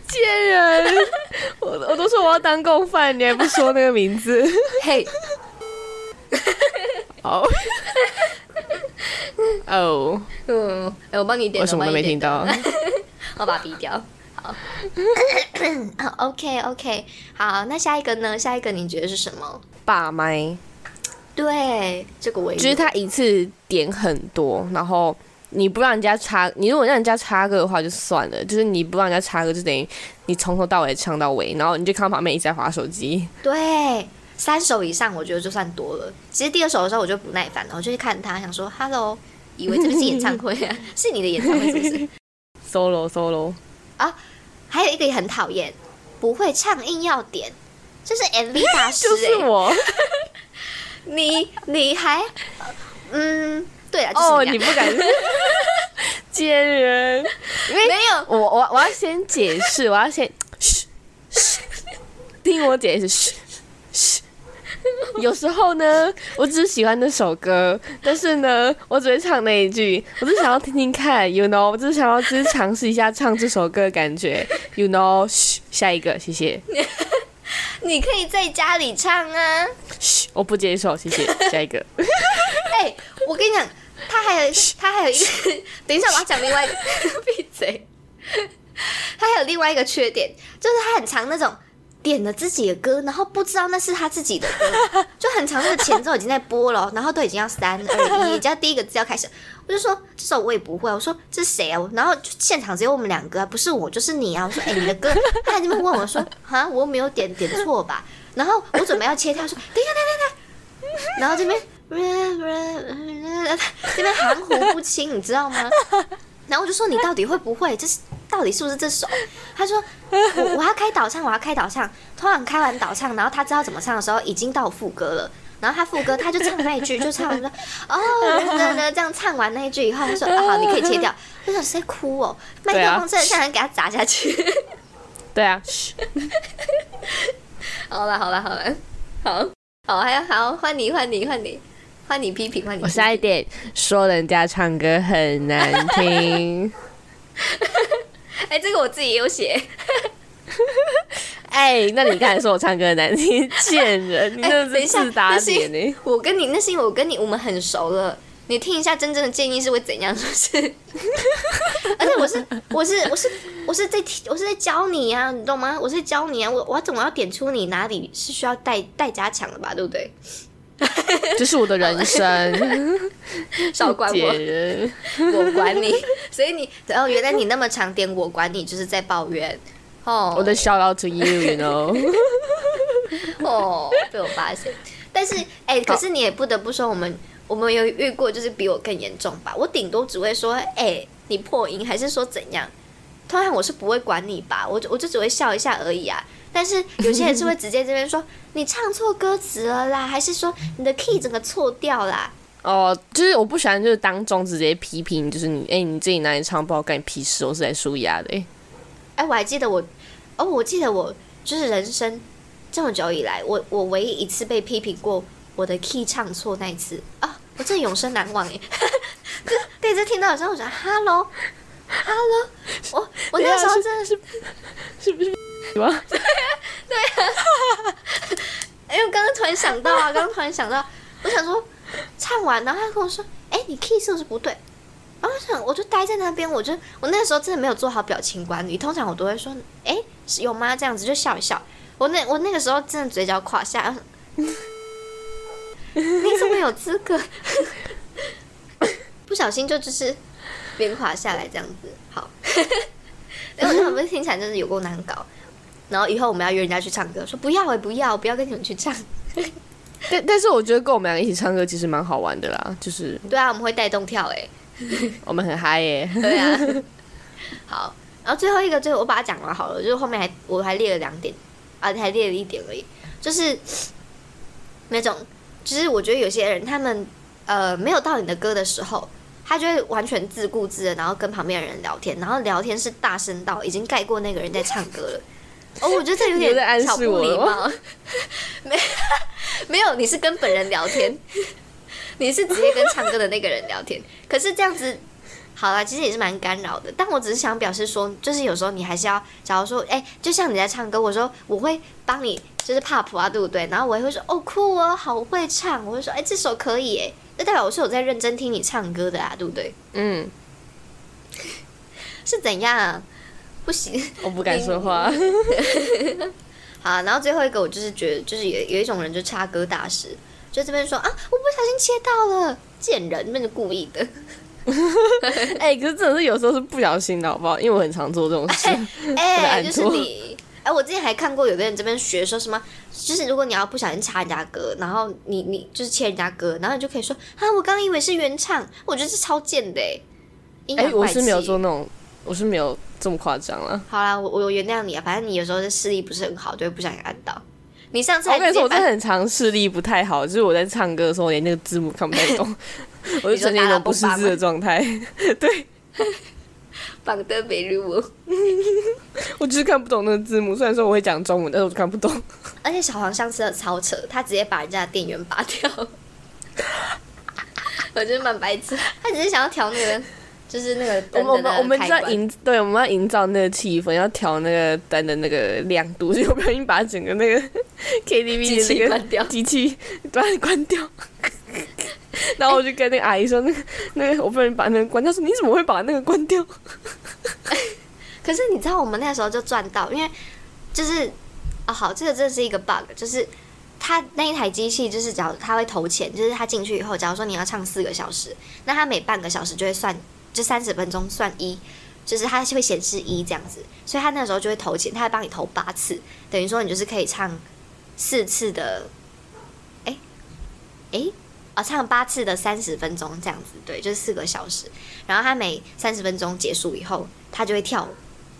贱人！我我都说我要当共犯，你还不说那个名字？嘿，好，哦，嗯，哎，我帮你点，我什么都没听到，我把它逼掉。好，好，OK OK，好，那下一个呢？下一个你觉得是什么？把麦。对，这个我就是他一次点很多，然后。你不让人家插，你如果让人家插歌的话就算了，就是你不让人家插歌，就等于你从头到尾唱到尾，然后你就看到旁边一直在划手机。对，三首以上我觉得就算多了。其实第二首的时候我就不耐烦了，我就去看他，想说 “hello”，以为这是演唱会啊，是你的演唱会是不是？solo solo 啊，还有一个也很讨厌，不会唱硬要点，就是 MV 大师，就是我。你你还嗯。对啊，哦，你不敢奸人，因为没有我我我要先解释，我要先嘘嘘，听我解释嘘嘘。有时候呢，我只是喜欢那首歌，但是呢，我只会唱那一句，我只想要听听看，you know，我只是想要只是尝试一下唱这首歌的感觉，you know，嘘，下一个，谢谢。你可以在家里唱啊，嘘，我不接受，谢谢，下一个。哎，我跟你讲。他还有他还有一个，等一下我要讲另外一个，闭嘴。他还有另外一个缺点，就是他很长那种点了自己的歌，然后不知道那是他自己的歌，就很长那个前奏已经在播了，然后都已经要三二一，只要第一个字要开始，我就说这首我也不会，我说这是谁啊？然后现场只有我们两个，不是我就是你啊！我说哎你的歌，他还这边问我说哈我没有点点错吧？然后我准备要切掉，说等一下等等等，然后这边。这边含糊不清，你知道吗？然后我就说你到底会不会？这是到底是不是这首？他说我我要开导唱，我要开导唱。突然开完导唱，然后他知道怎么唱的时候，已经到副歌了。然后他副歌他就唱那一句，就唱说哦，这样唱完那一句以后，他说好，你可以切掉。我想谁哭哦？麦克风真的像人给他砸下去。对啊。好了好了好了，好好还要好换你换你换你。换你批评，换你。我下一点说人家唱歌很难听。哎，这个我自己也有写。哎，那你刚才说我唱歌难听，贱人！你真的是自打脸呢。我跟你那是因为我跟你我们很熟了。你听一下真正的建议是会怎样，是不是？而且我是我是我是我是在我是在教你呀，你懂吗？我是教你啊，我我怎么要点出你哪里是需要带带加强的吧，对不对？这是我的人生，少管我，我管你。所以你哦，原来你那么长点我管你，就是在抱怨哦。我的 shout out to you，you know。哦，被我发现。但是哎，可是你也不得不说我们。我们有遇过，就是比我更严重吧。我顶多只会说：“哎，你破音，还是说怎样？”通常我是不会管你吧，我就我就只会笑一下而已啊。但是有些人是会直接这边说：“你唱错歌词了啦，还是说你的 key 整个错掉啦？”哦，就是我不喜欢，就是当中直接批评，就是你，哎，你自己哪里唱不好，干你屁事！我是来舒压的。哎，我还记得我，哦，我记得我就是人生这么久以来，我我唯一一次被批评过。我的 key 唱错那一次啊，我真的永生难忘哎！第一次听到的时候，我说 “hello，hello”，我我那时候真的是 是不是吗？对啊，哎，我刚刚突然想到啊，刚刚突然想到，我想说唱完，然后他跟我说：“哎，你 key 是不是不对？”然后我想，我就待在那边，我就我那时候真的没有做好表情管理，通常我都会说：“哎，有吗？”这样子就笑一笑。我那我那个时候真的嘴角垮下。你怎么有资格？不小心就就是脸垮下来这样子，好。哎，我觉得不是听起来真的有够难搞。然后以后我们要约人家去唱歌，说不要哎，不要，不要跟你们去唱。但但是我觉得跟我们两个一起唱歌其实蛮好玩的啦，就是对啊，我们会带动跳哎，我们很嗨耶。对啊。好，然后最后一个，最后我把它讲完好了，就是后面还我还列了两点啊，还列了一点而已，就是那种。就是我觉得有些人他们呃没有到你的歌的时候，他就会完全自顾自的，然后跟旁边的人聊天，然后聊天是大声到已经盖过那个人在唱歌了。哦，我觉得这有点小不礼貌。没没有，你是跟本人聊天，你是直接跟唱歌的那个人聊天。可是这样子好了，其实也是蛮干扰的。但我只是想表示说，就是有时候你还是要，假如说，哎，就像你在唱歌，我说我会帮你。就是怕普啊，对不对？然后我也会说哦酷哦，好会唱。我会说哎，这首可以哎，那代表我是有在认真听你唱歌的啊，对不对？嗯，是怎样？不行，我不敢说话。好，然后最后一个，我就是觉得，就是有有一种人就插歌大师，就这边说啊，我不小心切到了，贱人，那是故意的。哎，可是真的是有时候是不小心的，好不好？因为我很常做这种事，哎，就是你。哎，我之前还看过有个人这边学说什么，就是如果你要不小心插人家歌，然后你你就是切人家歌，然后你就可以说啊，我刚刚以为是原唱，我觉得是超贱的哎。哎，我是没有做那种，我是没有这么夸张了。好啦，我我原谅你啊，反正你有时候视力不是很好，就会不小心按到。你上次我跟你说，我真的很常视力不太好，就是我在唱歌的时候连那个字幕看不太懂，我就呈现一种不识字的状态。对。绑的没入，我 我就是看不懂那个字幕。虽然说我会讲中文，但是我看不懂。而且小黄上次的超扯，他直接把人家的电源拔掉。我觉得蛮白痴，他只是想要调那个，就是那个灯的我们我们要营，对，我们要营造那个气氛，要调那个灯的那个亮度，所以我不小心把整个那个 KTV 的那个机器关关掉。然后我就跟那个阿姨说：“那个那个，我不能把那个关掉。”说：“你怎么会把那个关掉？”可是你知道，我们那时候就赚到，因为就是啊，好，这个这是一个 bug，就是他那一台机器，就是假如他会投钱，就是他进去以后，假如说你要唱四个小时，那他每半个小时就会算，就三十分钟算一，就是它会显示一这样子，所以他那时候就会投钱，他会帮你投八次，等于说你就是可以唱四次的，哎哎。啊，唱八次的三十分钟这样子，对，就是四个小时。然后他每三十分钟结束以后，他就会跳，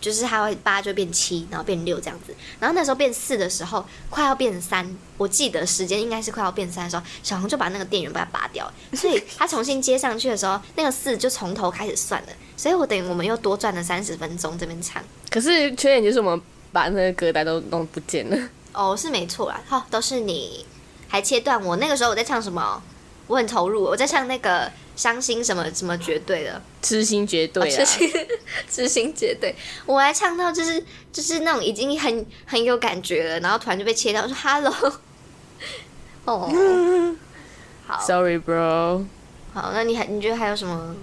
就是它会八就变七，然后变六这样子。然后那时候变四的时候，快要变三，我记得时间应该是快要变三的时候，小红就把那个电源把它拔掉，所以他重新接上去的时候，那个四就从头开始算了。所以我等于我们又多赚了三十分钟这边唱。可是缺点就是我们把那个歌单都弄不见了。哦，是没错啦，好，都是你还切断我。那个时候我在唱什么？我很投入，我在唱那个伤心什么什么绝对的，痴心绝对啊痴！心 痴心绝对。我还唱到就是就是那种已经很很有感觉了，然后突然就被切掉，我说 “hello”。哦，好 Sorry, bro。好，那你还你觉得还有什么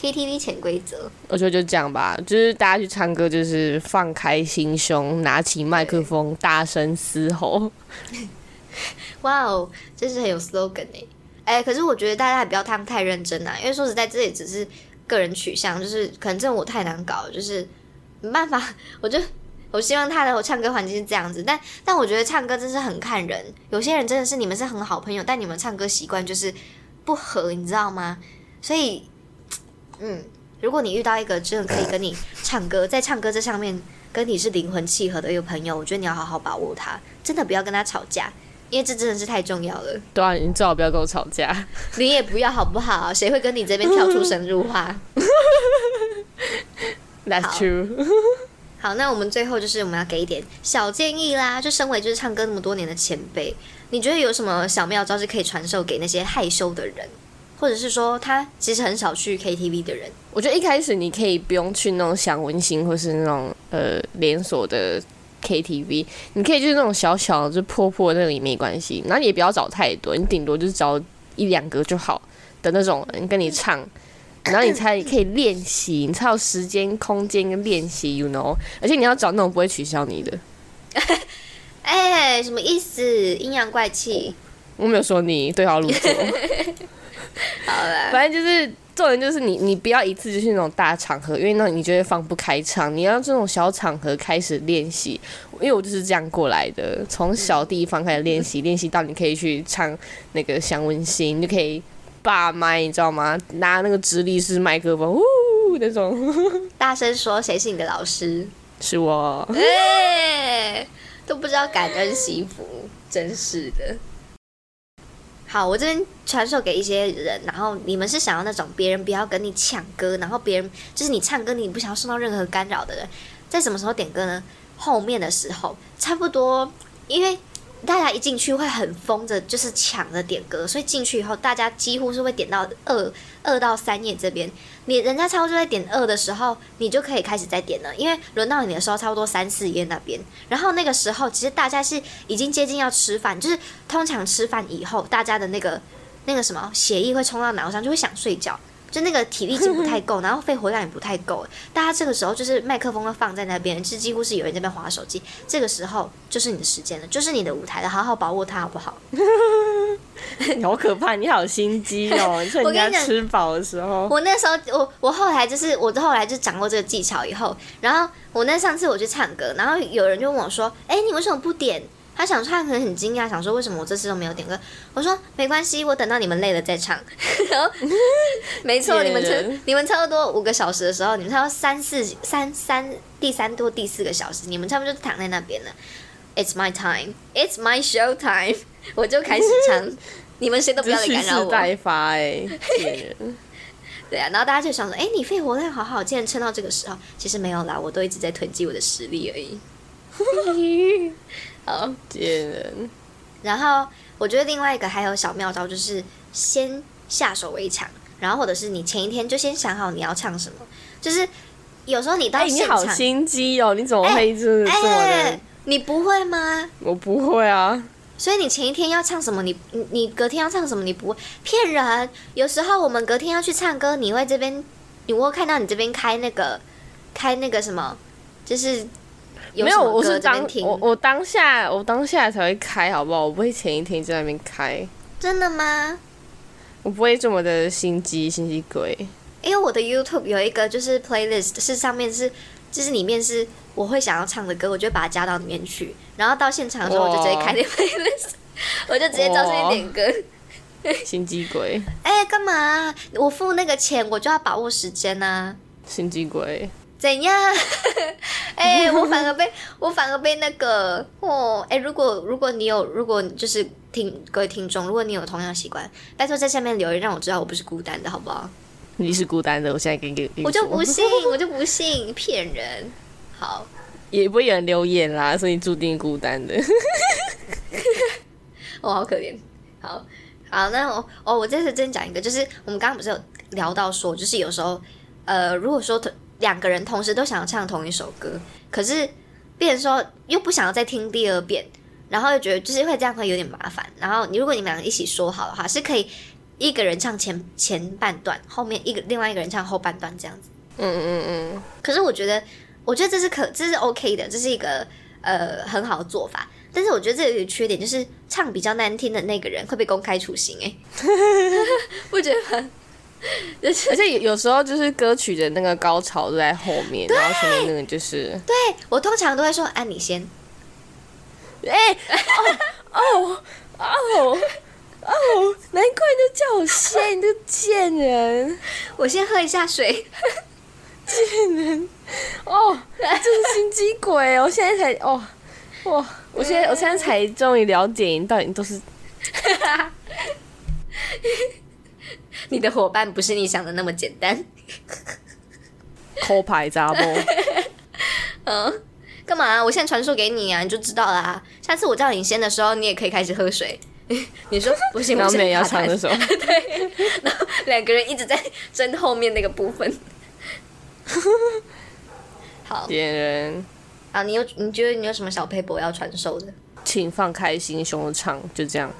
KTV 潜规则？我觉得就这样吧，就是大家去唱歌，就是放开心胸，拿起麦克风，大声嘶吼。哇哦，这是很有 slogan 哎、哎、可是我觉得大家也不要太太认真啊，因为说实在，这也只是个人取向，就是可能真的我太难搞，就是没办法，我就我希望他的我唱歌环境是这样子，但但我觉得唱歌真是很看人，有些人真的是你们是很好朋友，但你们唱歌习惯就是不合，你知道吗？所以，嗯，如果你遇到一个真的可以跟你唱歌，在唱歌这上面跟你是灵魂契合的一个朋友，我觉得你要好好把握他，真的不要跟他吵架。因为这真的是太重要了，对啊，你最好不要跟我吵架。你也不要好不好？谁会跟你这边跳出神入化？That's 好 true。好，那我们最后就是我们要给一点小建议啦。就身为就是唱歌那么多年的前辈，你觉得有什么小妙招是可以传授给那些害羞的人，或者是说他其实很少去 KTV 的人？我觉得一开始你可以不用去那种享温馨或是那种呃连锁的 KTV，你可以就是那种小小的就破破的那个也没关系，然后你也不要找太多，你顶多就是找一两个就好的那种人跟你唱。然后你才可以练习，你才有时间、空间跟练习，you know。而且你要找那种不会取消你的。哎、什么意思？阴阳怪气？我没有说你对号入座，好了，反正就是重点就是你，你不要一次就去那种大场合，因为那你就会放不开场。你要这种小场合开始练习，因为我就是这样过来的，从小地方开始练习，练习到你可以去唱那个想温馨，你就可以霸麦，你知道吗？拿那个直立式麦克风，呜那种，大声说谁是你的老师？是我。哎、都不知道感恩惜福，真是的。好，我这边传授给一些人，然后你们是想要那种别人不要跟你抢歌，然后别人就是你唱歌你不想要受到任何干扰的人，在什么时候点歌呢？后面的时候，差不多，因为大家一进去会很疯着，就是抢着点歌，所以进去以后，大家几乎是会点到二二到三页这边。你人家差不多在点二的时候，你就可以开始再点了，因为轮到你的时候差不多三四页那边。然后那个时候，其实大家是已经接近要吃饭，就是通常吃饭以后，大家的那个那个什么血液会冲到脑上，就会想睡觉。就那个体力已经不太够，然后肺活量也不太够，大家这个时候就是麦克风都放在那边，是几乎是有人在那边划手机。这个时候就是你的时间了，就是你的舞台了，好好把握它，好不好？你 好可怕，你好心机哦！你趁人家吃饱的时候，我那时候，我我后来就是，我后来就掌握这个技巧以后，然后我那上次我去唱歌，然后有人就问我说：“哎、你为什么不点？”他想他可能很惊讶，想说为什么我这次都没有点歌。我说没关系，我等到你们累了再唱。然后 没错，你们差你们差不多五个小时的时候，你们差不多三四三三第三多第四个小时，你们差不多就躺在那边了。It's my time, it's my show time，我就开始唱，你们谁都不要来干扰我。势待发哎，贱人。对啊，然后大家就想说，哎，你肺活量好好，竟然撑到这个时候。其实没有啦，我都一直在囤积我的实力而已。好，贱人，然后我觉得另外一个还有小妙招，就是先下手为强，然后或者是你前一天就先想好你要唱什么，就是有时候你到哎，你现场，好心机哦！你怎么会这这么的？，你不会吗？我不会啊，所以你前一天要唱什么，你你你隔天要唱什么，你不会骗人。有时候我们隔天要去唱歌，你会这边，你会看到你这边开那个开那个什么，就是没有，我是当我我当下我当下才会开，好不好？我不会前一天在那边开，真的吗？我不会这么的心机心机鬼。因为我的 YouTube 有一个就是 playlist，是上面是就是里面是我会想要唱的歌，我就会把它加到里面去，然后到现场的时候我就直接开那 playlist，我就直接照这边点歌。心机鬼，哎、干嘛？我付那个钱，我就要把握时间呐、心机鬼，怎样？哎、我反而被我反而被那个哦，哎、如果如果你有，如果就是听各位听众，如果你有同样习惯，拜托在下面留言，让我知道我不是孤单的，好不好？你是孤单的，我现在给你，我就不信，我就不信，骗人。好，也不会有人留言啦，所以你注定孤单的。我、好可怜。好好，那我哦，我这次真讲一个，就是我们刚刚不是有聊到说，就是有时候，呃，如果说同两个人同时都想要唱同一首歌，可是变成说又不想要再听第二遍，然后又觉得就是会这样会有点麻烦。然后你如果你们两个一起说好的话，是可以一个人唱前前半段，后面一个另外一个人唱后半段这样子。嗯嗯嗯，可是我觉得，我觉得这是可这是 OK 的，这是一个呃很好的做法。但是我觉得这有一个缺点，就是唱比较难听的那个人会被公开处刑、欸，哎，不觉得吗？就是而且有有时候就是歌曲的那个高潮都在后面，然后前面那个就是，对我通常都会说，啊，你先，哎、哦哦哦哦，难怪你就叫我先，你这个贱人，我先喝一下水。贱人哦，这是心机鬼，我现在才哦，哇，我现在我现在才终于了解你到底都是你的伙伴不是你想的那么简单。抠牌杂不？嗯，干嘛、我现在传授给你啊，你就知道啦。下次我叫你先的时候，你也可以开始喝水。你说 不行，然不行，后没人要卡痰唱的时候，然后两个人一直在争后面那个部分。好，点人啊，你有你觉得你有什么小 paper 要传授的？请放开心胸唱，就这样，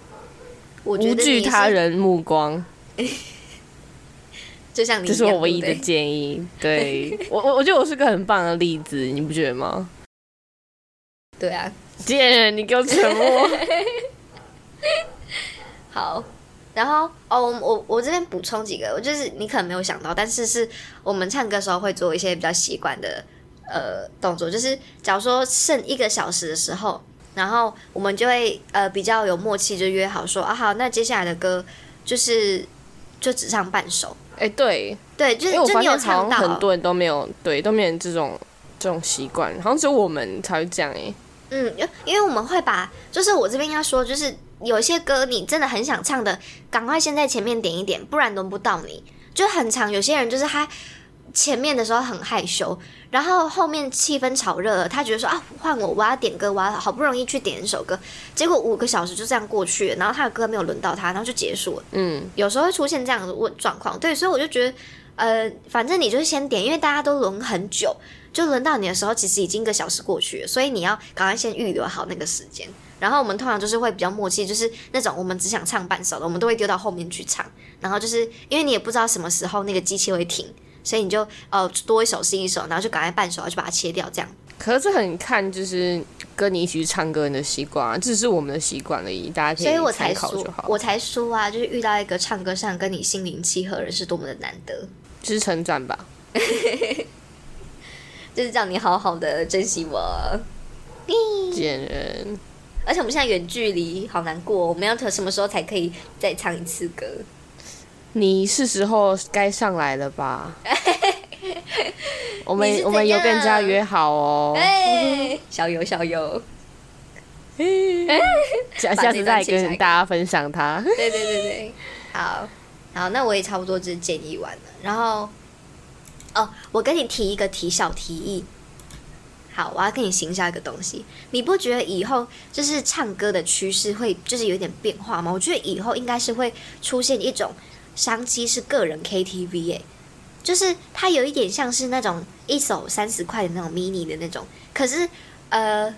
我觉无惧他，人目光，就像你这，是我唯一的建议。对 我我我觉得我是个很棒的例子，你不觉得吗？对啊。贱人，你给我沉默。好，然后哦，我我我这边补充几个，我就是你可能没有想到，但是是我们唱歌时候会做一些比较习惯的呃动作，就是假如说剩一个小时的时候，然后我们就会呃比较有默契，就约好说啊好，那接下来的歌就是就只唱半首，哎、对，对，就是因为我发就你有唱到现好像很多人都没有，对，都没有这种这种习惯，好像只有我们才会这样哎、嗯，因因为我们会把，就是我这边要说，就是有一些歌你真的很想唱的，赶快先在前面点一点，不然轮不到你。就很长，有些人就是他前面的时候很害羞，然后后面气氛炒热了，他觉得说啊换我，我要点歌，我要好不容易去点一首歌，结果五个小时就这样过去了，然后他的歌没有轮到他，然后就结束了。嗯，有时候会出现这样的问状况，对，所以我就觉得，呃，反正你就是先点，因为大家都轮很久，就轮到你的时候，其实已经一个小时过去了，所以你要赶快先预留好那个时间。然后我们通常就是会比较默契，就是那种我们只想唱半首的，我们都会丢到后面去唱。然后就是因为你也不知道什么时候那个机器会停，所以你就呃多一首是一首，然后就赶快半首，然后就把它切掉，这样。可是这很看就是跟你一起去唱歌人的习惯啊，这只是我们的习惯而已，大家可所以我参才说考就好，，我才说啊，就是遇到一个唱歌上跟你心灵契合的人是多么的难得。就是成长吧。就是叫你好好的珍惜我。贱人，而且我们现在远距离，好难过。我们要什么时候才可以再唱一次歌？你是时候该上来了吧？我们我们有跟人家约好哦，哎，小游小游，下 下次再跟大家分享他。对对对对，好，好，那我也差不多就是建议完了。然后，哦，我跟你提一个提小提议。好，我要跟你行销一个东西。你不觉得以后就是唱歌的趋势会就是有点变化吗？我觉得以后应该是会出现一种商机，是个人 KTV 耶、就是它有一点像是那种一首三十块的那种 mini 的那种，可是呃，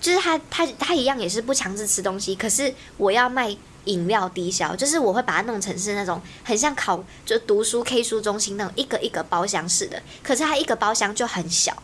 就是它它它一样也是不强制吃东西，可是我要卖饮料低消，就是我会把它弄成是那种很像考就读书 K 书中心那种一个一个包厢式的，可是它一个包厢就很小。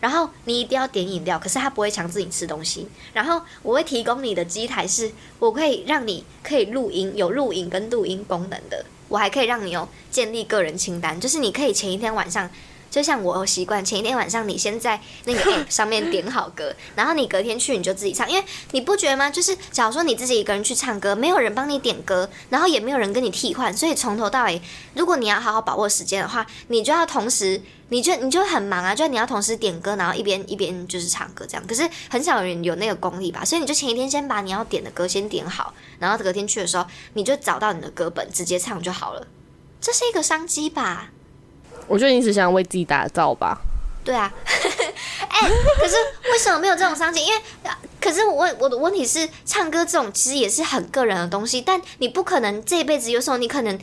然后你一定要点饮料，可是他不会强制你吃东西。然后我会提供你的机台是，我可以让你可以录音，有录音跟录音功能的。我还可以让你有建立个人清单，就是你可以前一天晚上，就像我习惯，前一天晚上你先在那个 app 上面点好歌，然后你隔天去你就自己唱，因为你不觉得吗？就是假如说你自己一个人去唱歌，没有人帮你点歌，然后也没有人跟你替换，所以从头到尾，如果你要好好把握时间的话，你就要同时。你就你就很忙啊，就你要同时点歌，然后一边一边就是唱歌这样。可是很少有人有那个功力吧，所以你就前一天先把你要点的歌先点好，然后隔天去的时候，你就找到你的歌本直接唱就好了。这是一个商机吧？我觉得你只想为自己打造吧。对啊，哎、可是为什么没有这种商机？因为可是我我的问题是，唱歌这种其实也是很个人的东西，但你不可能这一辈子有时候你可能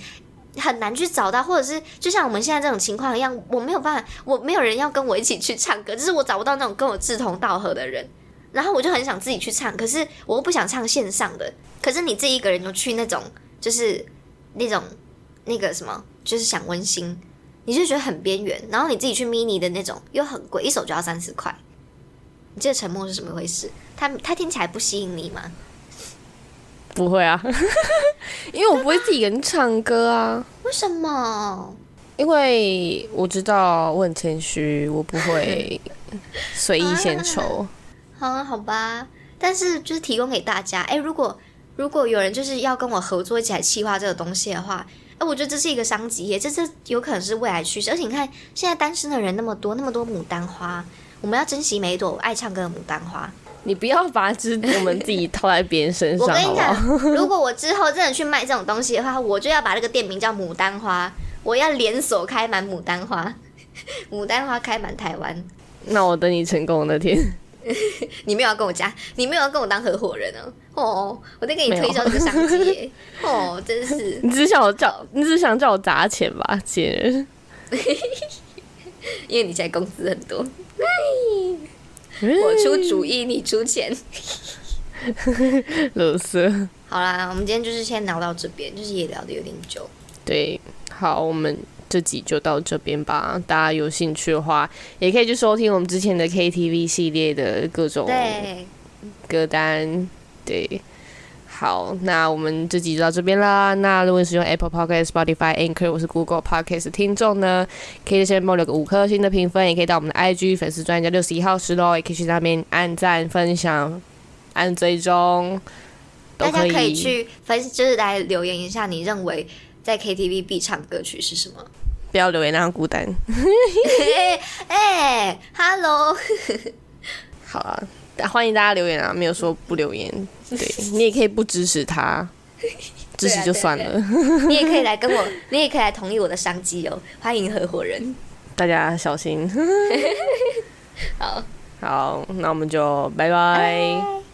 很难去找到，或者是就像我们现在这种情况一样，我没有办法，我没有人要跟我一起去唱歌，就是我找不到那种跟我志同道合的人，然后我就很想自己去唱，可是我又不想唱线上的，可是你自己一个人就去那种就是那种那个什么，就是想温馨，你就觉得很边缘，然后你自己去 mini 的那种又很贵，一手就要三十块。你这个沉默是什么回事？他他听起来不吸引你吗？不会啊，因为我不会自己一个人唱歌啊。为什么？因为我知道我很谦虚，我不会随意献丑。好啊，好吧。但是就是提供给大家，哎，如果如果有人就是要跟我合作一起来企划这个东西的话，哎，我觉得这是一个商机耶，这这有可能是未来趋势。而且你看，现在单身的人那么多，那么多牡丹花。我们要珍惜每一朵爱唱歌的牡丹花。你不要把只我们自己套在别人身上。我跟你讲，如果我之后真的去卖这种东西的话，我就要把那个店名叫牡丹花，我要连锁开满牡丹花，牡丹花开满台湾。那我等你成功那天。你没有要跟我加，你没有要跟我当合伙人哦。哦，我在给你推销这个商机。哦，真是。你只想我叫，你只想叫我砸钱吧，姐。因为你现在工资很多。我出主意，你出钱。乐色。好啦，我们今天就是先聊到这边，就是也聊的有点久。对，好，我们这集就到这边吧。大家有兴趣的话，也可以去收听我们之前的 KTV 系列的各种歌单。对。好，那我们这集就到这边啦。那如果你使用 Apple Podcast、Spotify、Anchor 或是 Google Podcast 听众呢，可以在下面帮我留个五颗星的评分，也可以到我们的 IG 粉丝专家六十一号十楼，也可以去那边按赞、分享、按追踪，大家可以去分，就是来留言一下，你认为在 KTV 必唱歌曲是什么？不要留言那样孤单。哎，Hello，好啊。欢迎大家留言啊！没有说不留言，对 你也可以不支持他，支持就算了。你也可以来跟我，你也可以来同意我的商机哦。欢迎合伙人，大家小心。好，好，那我们就拜拜。